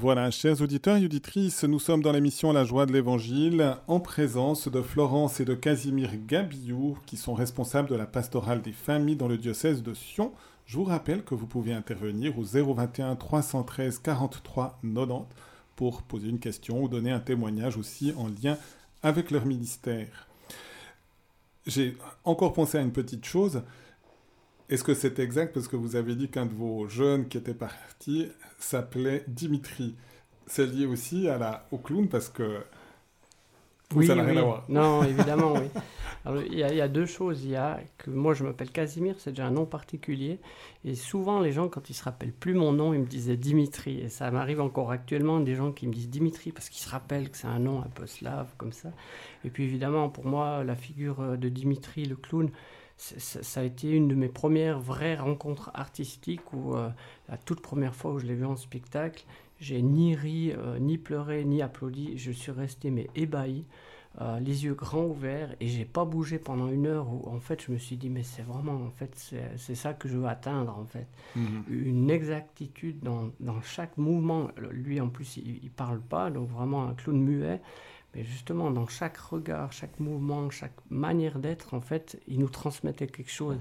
Voilà, chers auditeurs et auditrices, nous sommes dans l'émission La joie de l'Évangile en présence de Florence et de Casimir Gabillou qui sont responsables de la pastorale des familles dans le diocèse de Sion. Je vous rappelle que vous pouvez intervenir au 021 313 43 90 pour poser une question ou donner un témoignage aussi en lien avec leur ministère. J'ai encore pensé à une petite chose. Est-ce que c'est exact? Parce que vous avez dit qu'un de vos jeunes qui était parti s'appelait Dimitri C'est lié aussi à la, au clown parce que Oui, ça n'a rien à voir. Non, évidemment, oui. Alors, il y, a, il y a deux choses. Il y a que moi, je m'appelle Casimir, c'est déjà un nom particulier. Et souvent, les gens, quand ils se rappellent plus mon nom, ils me disaient Dimitri. Et ça m'arrive encore actuellement, des gens qui me disent Dimitri parce qu'ils se rappellent que c'est un nom un peu slave, comme ça. Et puis, évidemment, pour moi, la figure de Dimitri, le clown, ça a été une de mes premières vraies rencontres artistiques où, euh, la toute première fois où je l'ai vu en spectacle, j'ai ni ri, euh, ni pleuré, ni applaudi. Je suis resté mais ébahi, euh, les yeux grands ouverts, et j'ai pas bougé pendant une heure. Où en fait, je me suis dit mais c'est vraiment en fait c'est ça que je veux atteindre en fait, Mhm. une exactitude dans, dans chaque mouvement. Lui en plus il, il parle pas, donc vraiment un clown muet. Mais justement, dans chaque regard, chaque mouvement, chaque manière d'être, en fait, il nous transmettait quelque chose.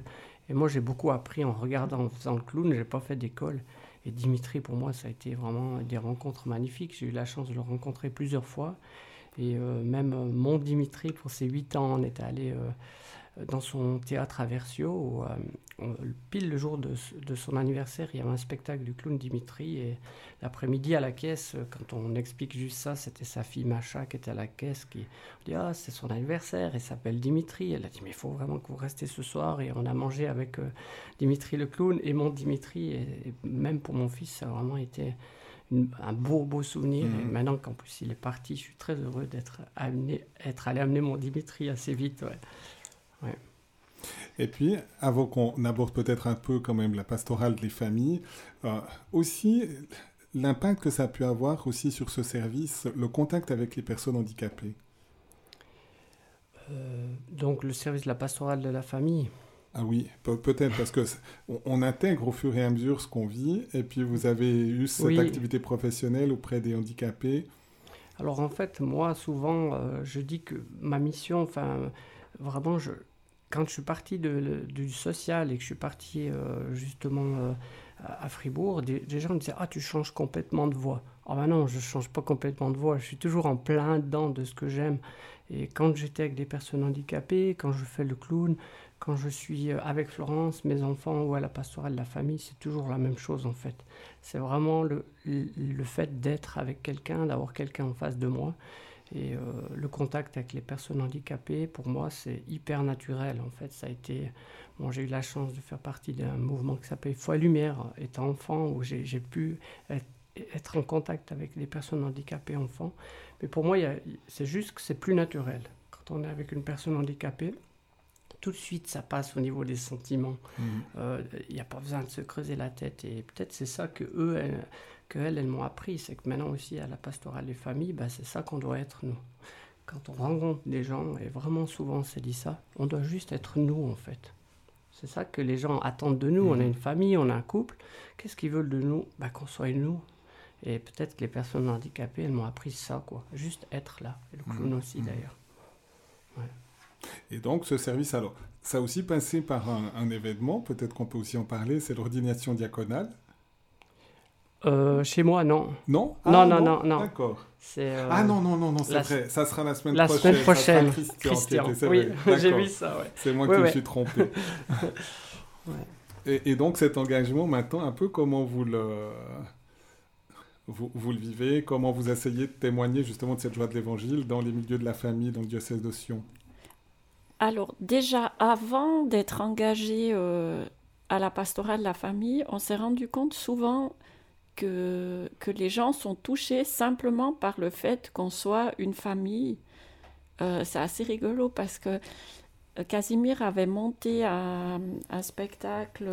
Et moi, j'ai beaucoup appris en regardant, en faisant le clown. J'ai pas fait d'école. Et Dimitri, pour moi, ça a été vraiment des rencontres magnifiques. J'ai eu la chance de le rencontrer plusieurs fois. Et euh, même euh, mon Dimitri, pour ses 8 ans, on était allé euh, dans son théâtre à Versio. Où, euh, pile le jour de, de son anniversaire, il y avait un spectacle du clown Dimitri. Et l'après-midi, à la caisse, euh, quand on explique juste ça, c'était sa fille Macha qui était à la caisse. Qui dit Ah, c'est son anniversaire, il s'appelle Dimitri. Elle a dit Mais il faut vraiment que vous restez ce soir. Et on a mangé avec euh, Dimitri le clown et mon Dimitri. Et, et même pour mon fils, ça a vraiment été une- un beau, beau souvenir. Et maintenant qu'en plus il est parti, je suis très heureux d'être amené, être allé amener mon Dimitri assez vite. ouais. Et puis, avant qu'on aborde peut-être un peu quand même la pastorale des familles, euh, aussi l'impact que ça a pu avoir aussi sur ce service, le contact avec les personnes handicapées. Euh, donc le service de la pastorale de la famille. Ah oui, pe- peut-être parce que on, on intègre au fur et à mesure ce qu'on vit, et puis vous avez eu cette Oui. activité professionnelle auprès des handicapés. Alors en fait, moi souvent, euh, je dis que ma mission, enfin, vraiment, je, quand je suis parti du social et que je suis parti euh, justement euh, à Fribourg, des, gens me disaient Ah, tu changes complètement de voix. Ah ben non, je change pas complètement de voix, je suis toujours en plein dedans de ce que j'aime. Et quand j'étais avec des personnes handicapées, quand je fais le clown, quand je suis euh, avec Florence, mes enfants ou à la pastorale de la famille, c'est toujours la même chose en fait. C'est vraiment le le fait d'être avec quelqu'un, d'avoir quelqu'un en face de moi. Et euh, le contact avec les personnes handicapées, pour moi, c'est hyper naturel. En fait, ça a été. Bon, j'ai eu la chance de faire partie d'un mouvement qui s'appelle Foi Lumière, étant enfant, où j'ai j'ai pu être, être en contact avec les personnes handicapées enfants. Mais pour moi, il y a- c'est juste que c'est plus naturel. Quand on est avec une personne handicapée, tout de suite, ça passe au niveau des sentiments. Euh, Il n'y a pas besoin de se creuser la tête. Et peut-être c'est ça que eux, elles, que elles, m'ont appris. C'est que maintenant aussi, à la pastorale des familles, bah, c'est ça qu'on doit être, nous. Quand on rencontre des gens, et vraiment souvent on s'est dit ça, on doit juste être nous, en fait. C'est ça que les gens attendent de nous. On a une famille, on a un couple. Qu'est-ce qu'ils veulent de nous? Bah, Qu'on soit nous. Et peut-être que les personnes handicapées, elles m'ont appris ça, quoi. Juste être là. Et le clown aussi, d'ailleurs. Et donc, ce service, alors, ça a aussi passé par un, un événement, peut-être qu'on peut aussi en parler, c'est l'ordination diaconale. Euh, chez moi, non. Non? Non, non, non, non. D'accord. Euh, Ah non, non, non, non, c'est la- vrai. Ça sera la semaine la prochaine. semaine Ça sera prochaine, Christian, Christian. Oui, j'ai D'accord. vu ça, ouais. C'est moi qui me suis trompé. et, et donc cet engagement, maintenant, un peu comment vous le, vous, vous le vivez, comment vous essayez de témoigner justement de cette joie de l'évangile dans les milieux de la famille, dans le diocèse de Sion? Alors déjà, avant d'être engagé euh, à la pastorale de la famille, on s'est rendu compte souvent que, les gens sont touchés simplement par le fait qu'on soit une famille. Euh, c'est assez rigolo parce que euh, Casimir avait monté un, spectacle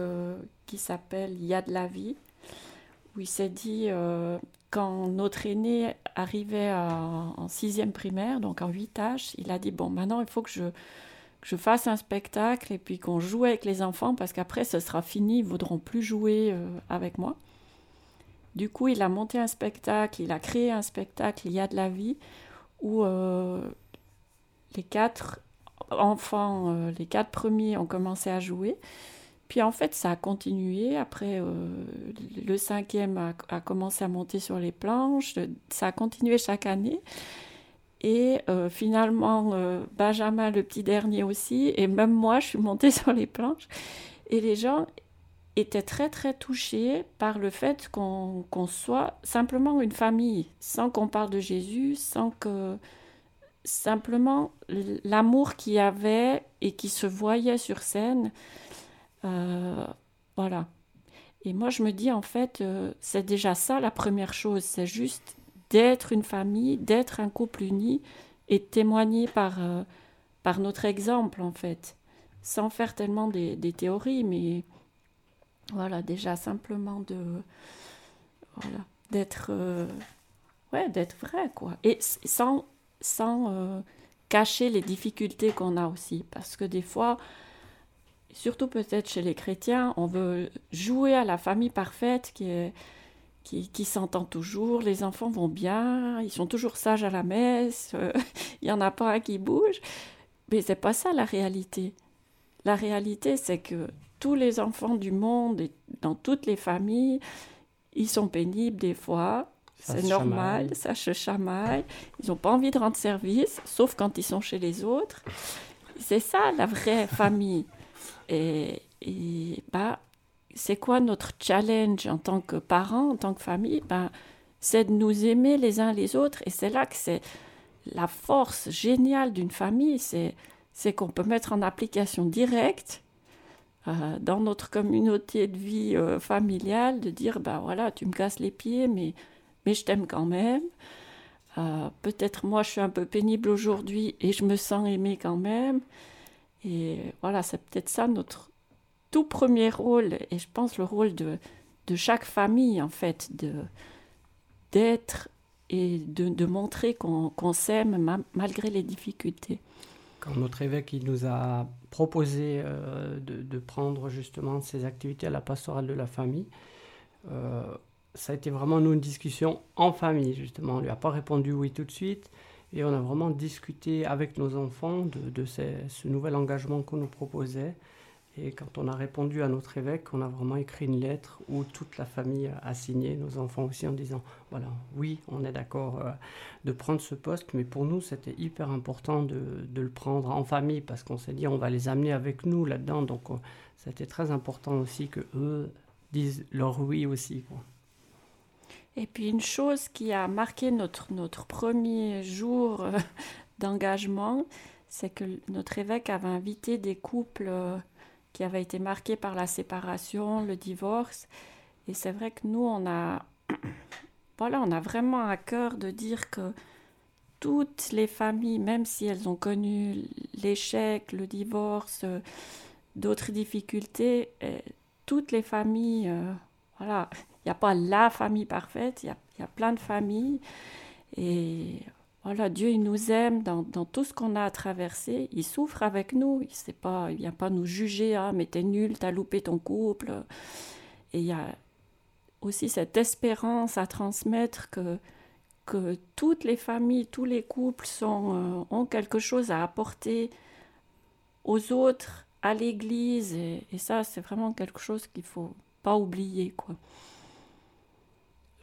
qui s'appelle Il y a de la vie, où il s'est dit, euh, quand notre aîné arrivait à- en sixième primaire, donc en huit âges, il a dit, bon, maintenant il faut que je, fasse un spectacle et puis qu'on joue avec les enfants parce qu'après ce sera fini, ils ne voudront plus jouer avec moi. Du coup, il a monté un spectacle, il a créé un spectacle, il y a de la vie, où euh, les quatre enfants, euh, les quatre premiers ont commencé à jouer. Puis en fait, ça a continué. Après, euh, le cinquième a, commencé à monter sur les planches. Ça a continué chaque année. Et finalement, Benjamin, le petit dernier aussi, et même moi, je suis montée sur les planches. Et les gens étaient très, très touchés par le fait qu'on soit simplement une famille, sans qu'on parle de Jésus, sans que simplement l'amour qu'il y avait et qui se voyait sur scène. euh, voilà. Et moi, je me dis, en fait, euh, c'est déjà ça la première chose. C'est juste d'être une famille, d'être un couple uni et témoigner par, euh, par notre exemple, en fait. Sans faire tellement des, des théories, mais voilà, déjà simplement de. Voilà, d'être. euh, ouais, d'être vrai, quoi. Et sans, sans euh, cacher les difficultés qu'on a aussi. Parce que des fois, surtout peut-être chez les chrétiens, on veut jouer à la famille parfaite qui est qui, qui s'entend toujours, les enfants vont bien, ils sont toujours sages à la messe, euh, il n'y en a pas un qui bouge. Mais c'est pas ça la réalité. La réalité, c'est que tous les enfants du monde, et dans toutes les familles, ils sont pénibles des fois. C'est normal, chamaille. ça se chamaille. Ils n'ont pas envie de rendre service, sauf quand ils sont chez les autres. C'est ça la vraie famille. Et, et bah, c'est quoi notre challenge en tant que parents, en tant que famille? Ben, C'est de nous aimer les uns les autres. Et c'est là que c'est la force géniale d'une famille. C'est qu'on peut mettre en application directe euh, dans notre communauté de vie euh, familiale, de dire, ben voilà, tu me casses les pieds, mais, mais je t'aime quand même. Euh, peut-être moi, je suis un peu pénible aujourd'hui et je me sens aimée quand même. Et voilà, c'est peut-être ça notre tout premier rôle, et je pense le rôle de, de chaque famille, en fait, d'être et de, de montrer qu'on, qu'on s'aime ma- malgré les difficultés. Notre évêque il nous a proposé euh, de, prendre justement ces activités à la pastorale de la famille, euh, ça a été vraiment nous une discussion en famille justement. On lui a pas répondu oui tout de suite et on a vraiment discuté avec nos enfants de, ce nouvel engagement qu'on nous proposait. Et quand on a répondu à notre évêque, on a vraiment écrit une lettre où toute la famille a signé, nos enfants aussi, en disant voilà, oui, on est d'accord euh, de prendre ce poste, mais pour nous, c'était hyper important de, le prendre en famille parce qu'on s'est dit on va les amener avec nous là-dedans. Donc, euh, c'était très important aussi que eux disent leur oui aussi. Et puis une chose qui a marqué notre, premier jour euh, d'engagement, c'est que notre évêque avait invité des couples qui avaient été marqués par la séparation, le divorce. Et c'est vrai que nous, on a, voilà, on a vraiment à cœur de dire que toutes les familles, même si elles ont connu l'échec, le divorce, euh, d'autres difficultés, euh, toutes les familles, euh, voilà, il n'y a pas la famille parfaite, il y y a plein de familles. Et voilà, Dieu, il nous aime dans, tout ce qu'on a à traverser. Il souffre avec nous. Il ne pas, il vient pas nous juger. Ah, mais t'es nul, t'as loupé ton couple. Et il y a aussi cette espérance à transmettre que, que toutes les familles, tous les couples sont, euh, ont quelque chose à apporter aux autres, à l'Église. Et, et ça, c'est vraiment quelque chose qu'il faut pas oublier, quoi.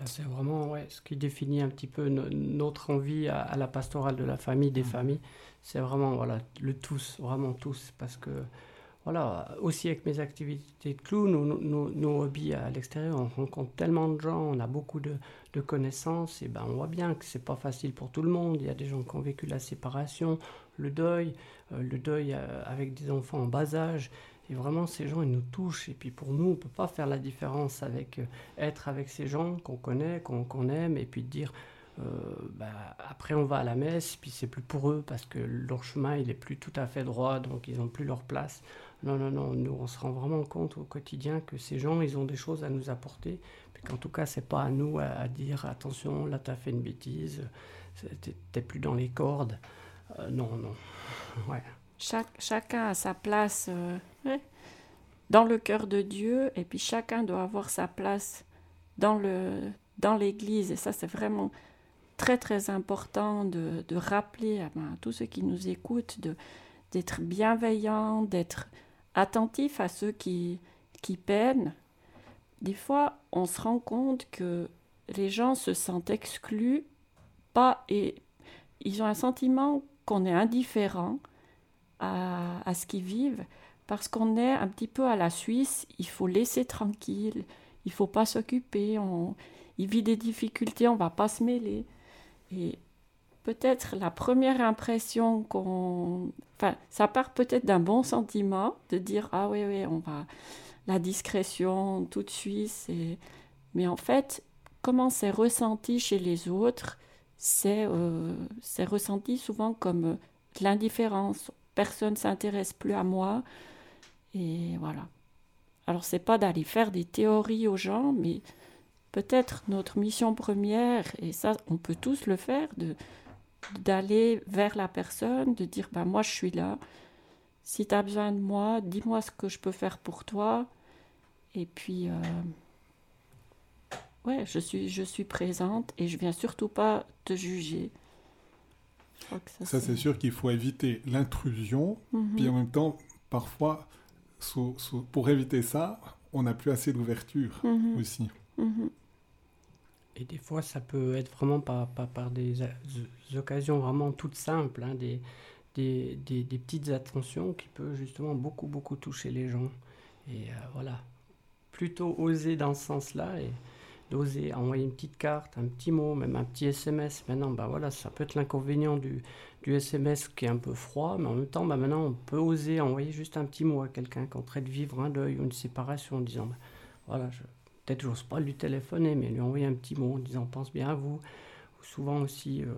C'est vraiment ouais, ce qui définit un petit peu no- notre envie à, à la pastorale de la famille, des familles. C'est vraiment voilà, le tous, vraiment tous. Parce que, voilà, aussi avec mes activités de clown, nos, nos, nos hobbies à l'extérieur, on rencontre tellement de gens, on a beaucoup de, de connaissances, et ben on voit bien que c'est pas facile pour tout le monde. Il y a des gens qui ont vécu la séparation, le deuil, euh, le deuil euh, avec des enfants en bas âge. Et vraiment, ces gens, ils nous touchent. Et puis pour nous, on ne peut pas faire la différence avec euh, être avec ces gens qu'on connaît, qu'on aime, et puis dire, euh, bah, après on va à la messe, puis c'est plus pour eux parce que leur chemin, il est plus tout à fait droit, donc ils n'ont plus leur place. Non, non, non, nous, on se rend vraiment compte au quotidien que ces gens, ils ont des choses à nous apporter, puis qu'en tout cas, c'est pas à nous à, dire, attention, là, tu as fait une bêtise, t'es plus dans les cordes. Euh, non, non. Ouais. Chaque, chacun a sa place euh, dans le cœur de Dieu, et puis chacun doit avoir sa place dans le, dans l'Église, et ça c'est vraiment très très important de, de rappeler à, ben, tous ceux qui nous écoutent de, d'être bienveillant, d'être attentif à ceux qui, qui peinent. Des fois, on se rend compte que les gens se sentent exclus, pas et ils ont un sentiment qu'on est indifférent à, ce qu'ils vivent parce qu'on est un petit peu à la Suisse, il faut laisser tranquille, il faut pas s'occuper, on, il vit des difficultés, on va pas se mêler. Et peut-être la première impression qu'on... Enfin, ça part peut-être d'un bon sentiment, de dire, ah oui, oui, on va... La discrétion, tout de suite, mais en fait, comment c'est ressenti chez les autres, c'est euh, ressenti souvent comme euh, l'indifférence. Personne s'intéresse plus à moi. Et voilà. Alors, c'est pas d'aller faire des théories aux gens, mais peut-être notre mission première, et ça, on peut tous le faire, d'aller vers la personne, de dire ben moi je suis là. Si tu as besoin de moi, dis-moi ce que je peux faire pour toi. Et puis euh, ouais, je suis je suis présente et je viens surtout pas te juger. Ça, Ça, c'est sûr qu'il faut éviter l'intrusion. Mhm. Puis en même temps, parfois, sous- sous- pour éviter ça, on n'a plus assez d'ouverture Mhm. aussi. Mhm. Et des fois, ça peut être vraiment par, par, par des, occasions vraiment toutes simples, hein, des, des, des, des petites attentions qui peuvent justement beaucoup, beaucoup toucher les gens. Et euh, voilà, plutôt oser dans ce sens-là et d'oser envoyer une petite carte, un petit mot, même un petit SMS. Maintenant, bah voilà, ça peut être l'inconvénient du, du SMS qui est un peu froid, mais en même temps, bah maintenant, on peut oser envoyer juste un petit mot à quelqu'un qui est en train de vivre un deuil ou une séparation en disant, bah, voilà, je, peut-être j'ose pas lui téléphoner, mais lui envoyer un petit mot en disant pense bien à vous. Ou souvent aussi, euh,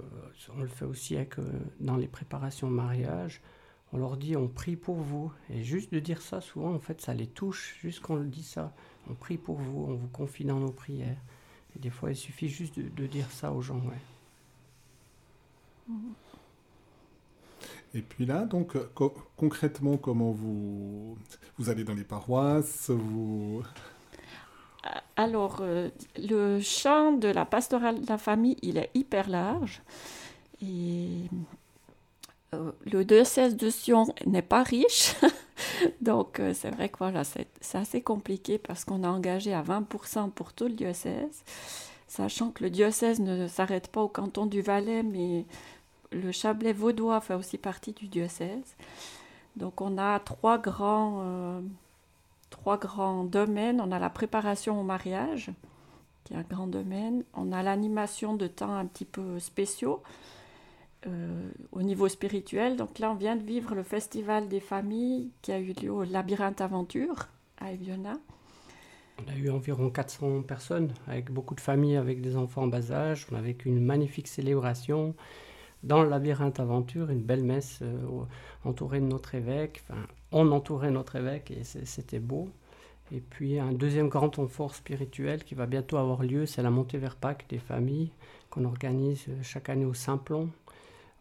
on le fait aussi avec, euh, dans les préparations de mariage, on leur dit on prie pour vous. Et juste de dire ça, souvent en fait ça les touche, juste qu'on le dit ça. On prie pour vous, on vous confie dans nos prières. Et des fois il suffit juste de, de dire ça aux gens. Ouais. Et puis là, donc, euh, co- concrètement, comment vous... Vous allez dans les paroisses, vous... Alors, euh, le champ de la pastorale de la famille, il est hyper large. Et le diocèse de Sion n'est pas riche. Donc, euh, c'est vrai que voilà, c'est c'est assez compliqué parce qu'on a engagé à 20% pour tout le diocèse. Sachant que le diocèse ne s'arrête pas au canton du Valais, mais le Chablais vaudois fait aussi partie du diocèse. Donc, on a trois grands. euh, trois grands domaines. On a la préparation au mariage, qui est un grand domaine. On a l'animation de temps un petit peu spéciaux euh, au niveau spirituel. Donc là, on vient de vivre le festival des familles qui a eu lieu au Labyrinthe Aventure à Eviona. On a eu environ 400 personnes, avec beaucoup de familles, avec des enfants en bas âge. On a vécu une magnifique célébration dans le labyrinthe aventure, une belle messe euh, entourée de notre évêque. On entourait notre évêque et c'était beau. Et puis un deuxième grand temps fort spirituel qui va bientôt avoir lieu, c'est la montée vers Pâques des familles qu'on organise chaque année au Simplon,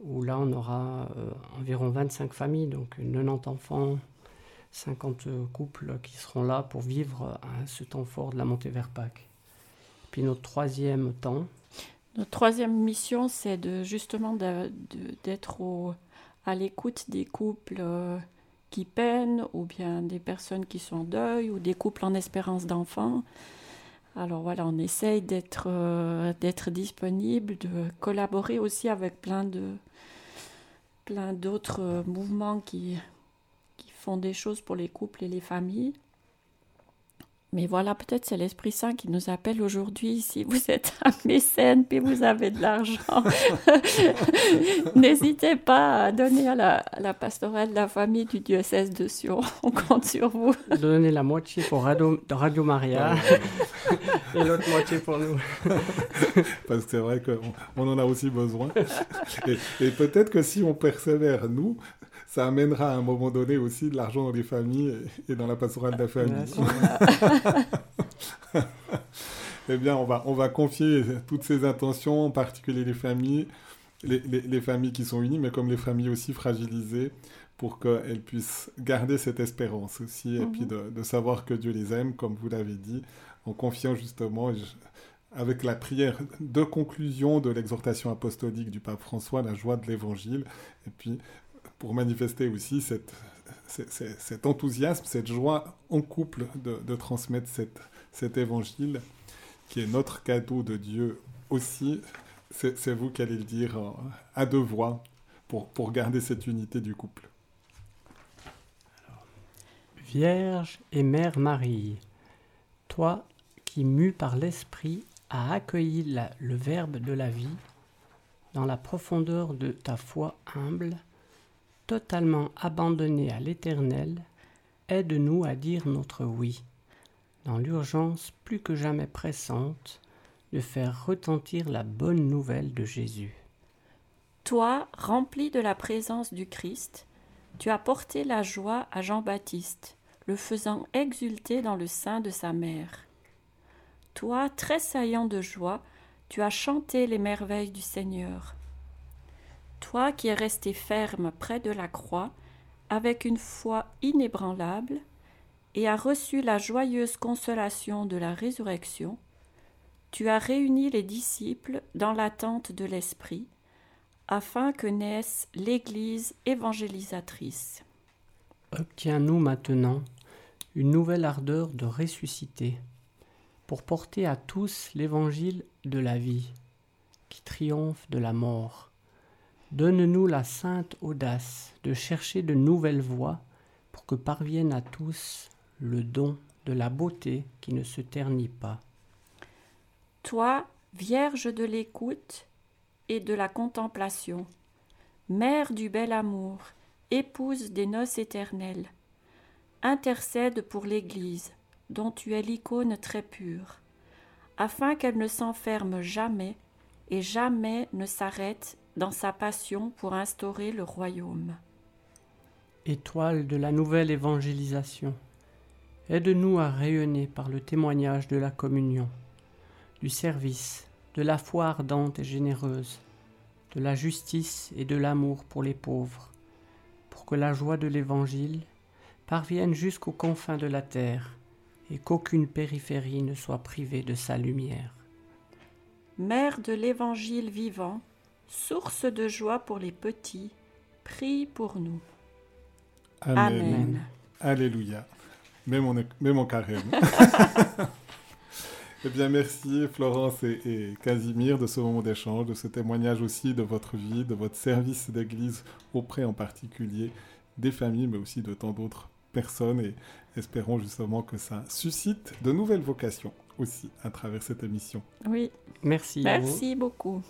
où là on aura euh, environ 25 familles, donc 90 enfants, 50 couples qui seront là pour vivre euh, ce temps fort de la montée vers Pâques. Puis notre troisième temps, Notre troisième mission, c'est de justement d'être à l'écoute des couples euh, qui peinent, ou bien des personnes qui sont en deuil, ou des couples en espérance d'enfants. Alors voilà, on essaye d'être euh, d'être disponible, de collaborer aussi avec plein de plein d'autres euh, mouvements qui qui font des choses pour les couples et les familles. Mais voilà, peut-être c'est l'Esprit Saint qui nous appelle aujourd'hui. Si vous êtes un mécène puis vous avez de l'argent, n'hésitez pas à donner à la, à la pastorale de la famille du diocèse de Sion. On compte sur vous. donner la moitié pour Radio, Radio Maria et l'autre moitié pour nous. Parce que c'est vrai qu'on on en a aussi besoin. Et, et peut-être que si on persévère, nous, ça amènera à un moment donné aussi de l'argent dans les familles et, dans la pastorale de la famille. Eh bien, on va, on va confier toutes ces intentions, en particulier les familles, les, les- les familles qui sont unies, mais comme les familles aussi fragilisées, pour qu'elles puissent garder cette espérance aussi, et Mhm. puis de, de savoir que Dieu les aime, comme vous l'avez dit, en confiant justement je- avec la prière de conclusion de l'exhortation apostolique du pape François, la joie de l'évangile, et puis pour manifester aussi cet enthousiasme, cette joie en couple de, transmettre cet évangile qui est notre cadeau de Dieu aussi. C'est vous qui allez le dire à deux voix pour, pour garder cette unité du couple. Vierge et Mère Marie, toi qui, mu par l'Esprit, as accueilli le Verbe de la vie, dans la profondeur de ta foi humble, totalement abandonnée à l'Éternel, aide-nous à dire notre oui, dans l'urgence plus que jamais pressante de faire retentir la bonne nouvelle de Jésus. Toi, rempli de la présence du Christ, tu as porté la joie à Jean-Baptiste, le faisant exulter dans le sein de sa mère. Toi, tressaillant de joie, tu as chanté les merveilles du Seigneur. Toi qui es resté ferme près de la croix, avec une foi inébranlable, et as reçu la joyeuse consolation de la résurrection, tu as réuni les disciples dans l'attente de l'Esprit, afin que naisse l'Église évangélisatrice. Obtiens-nous maintenant une nouvelle ardeur de ressusciter, pour porter à tous l'évangile de la vie, qui triomphe de la mort. Donne-nous la sainte audace de chercher de nouvelles voies pour que parvienne à tous le don de la beauté qui ne se ternit pas. Toi, Vierge de l'écoute et de la contemplation, Mère du bel amour, épouse des noces éternelles, intercède pour l'Église, dont tu es l'icône très pure, afin qu'elle ne s'enferme jamais et jamais ne s'arrête dans sa passion pour instaurer le royaume. Étoile de la nouvelle évangélisation, aide-nous à rayonner par le témoignage de la communion, du service, de la foi ardente et généreuse, de la justice et de l'amour pour les pauvres, pour que la joie de l'Évangile parviennent jusqu'aux confins de la terre et qu'aucune périphérie ne soit privée de sa lumière. Mère de l'Évangile vivant, source de joie pour les petits, prie pour nous. Amen. Alléluia. Même mon, même mon carême. eh bien, merci Florence et, et, Casimir de ce moment d'échange, de ce témoignage aussi de votre vie, de votre service d'église auprès en particulier des familles, mais aussi de tant d'autres personnes et espérons justement que ça suscite de nouvelles vocations aussi à travers cette émission. Oui. Merci. Merci beaucoup.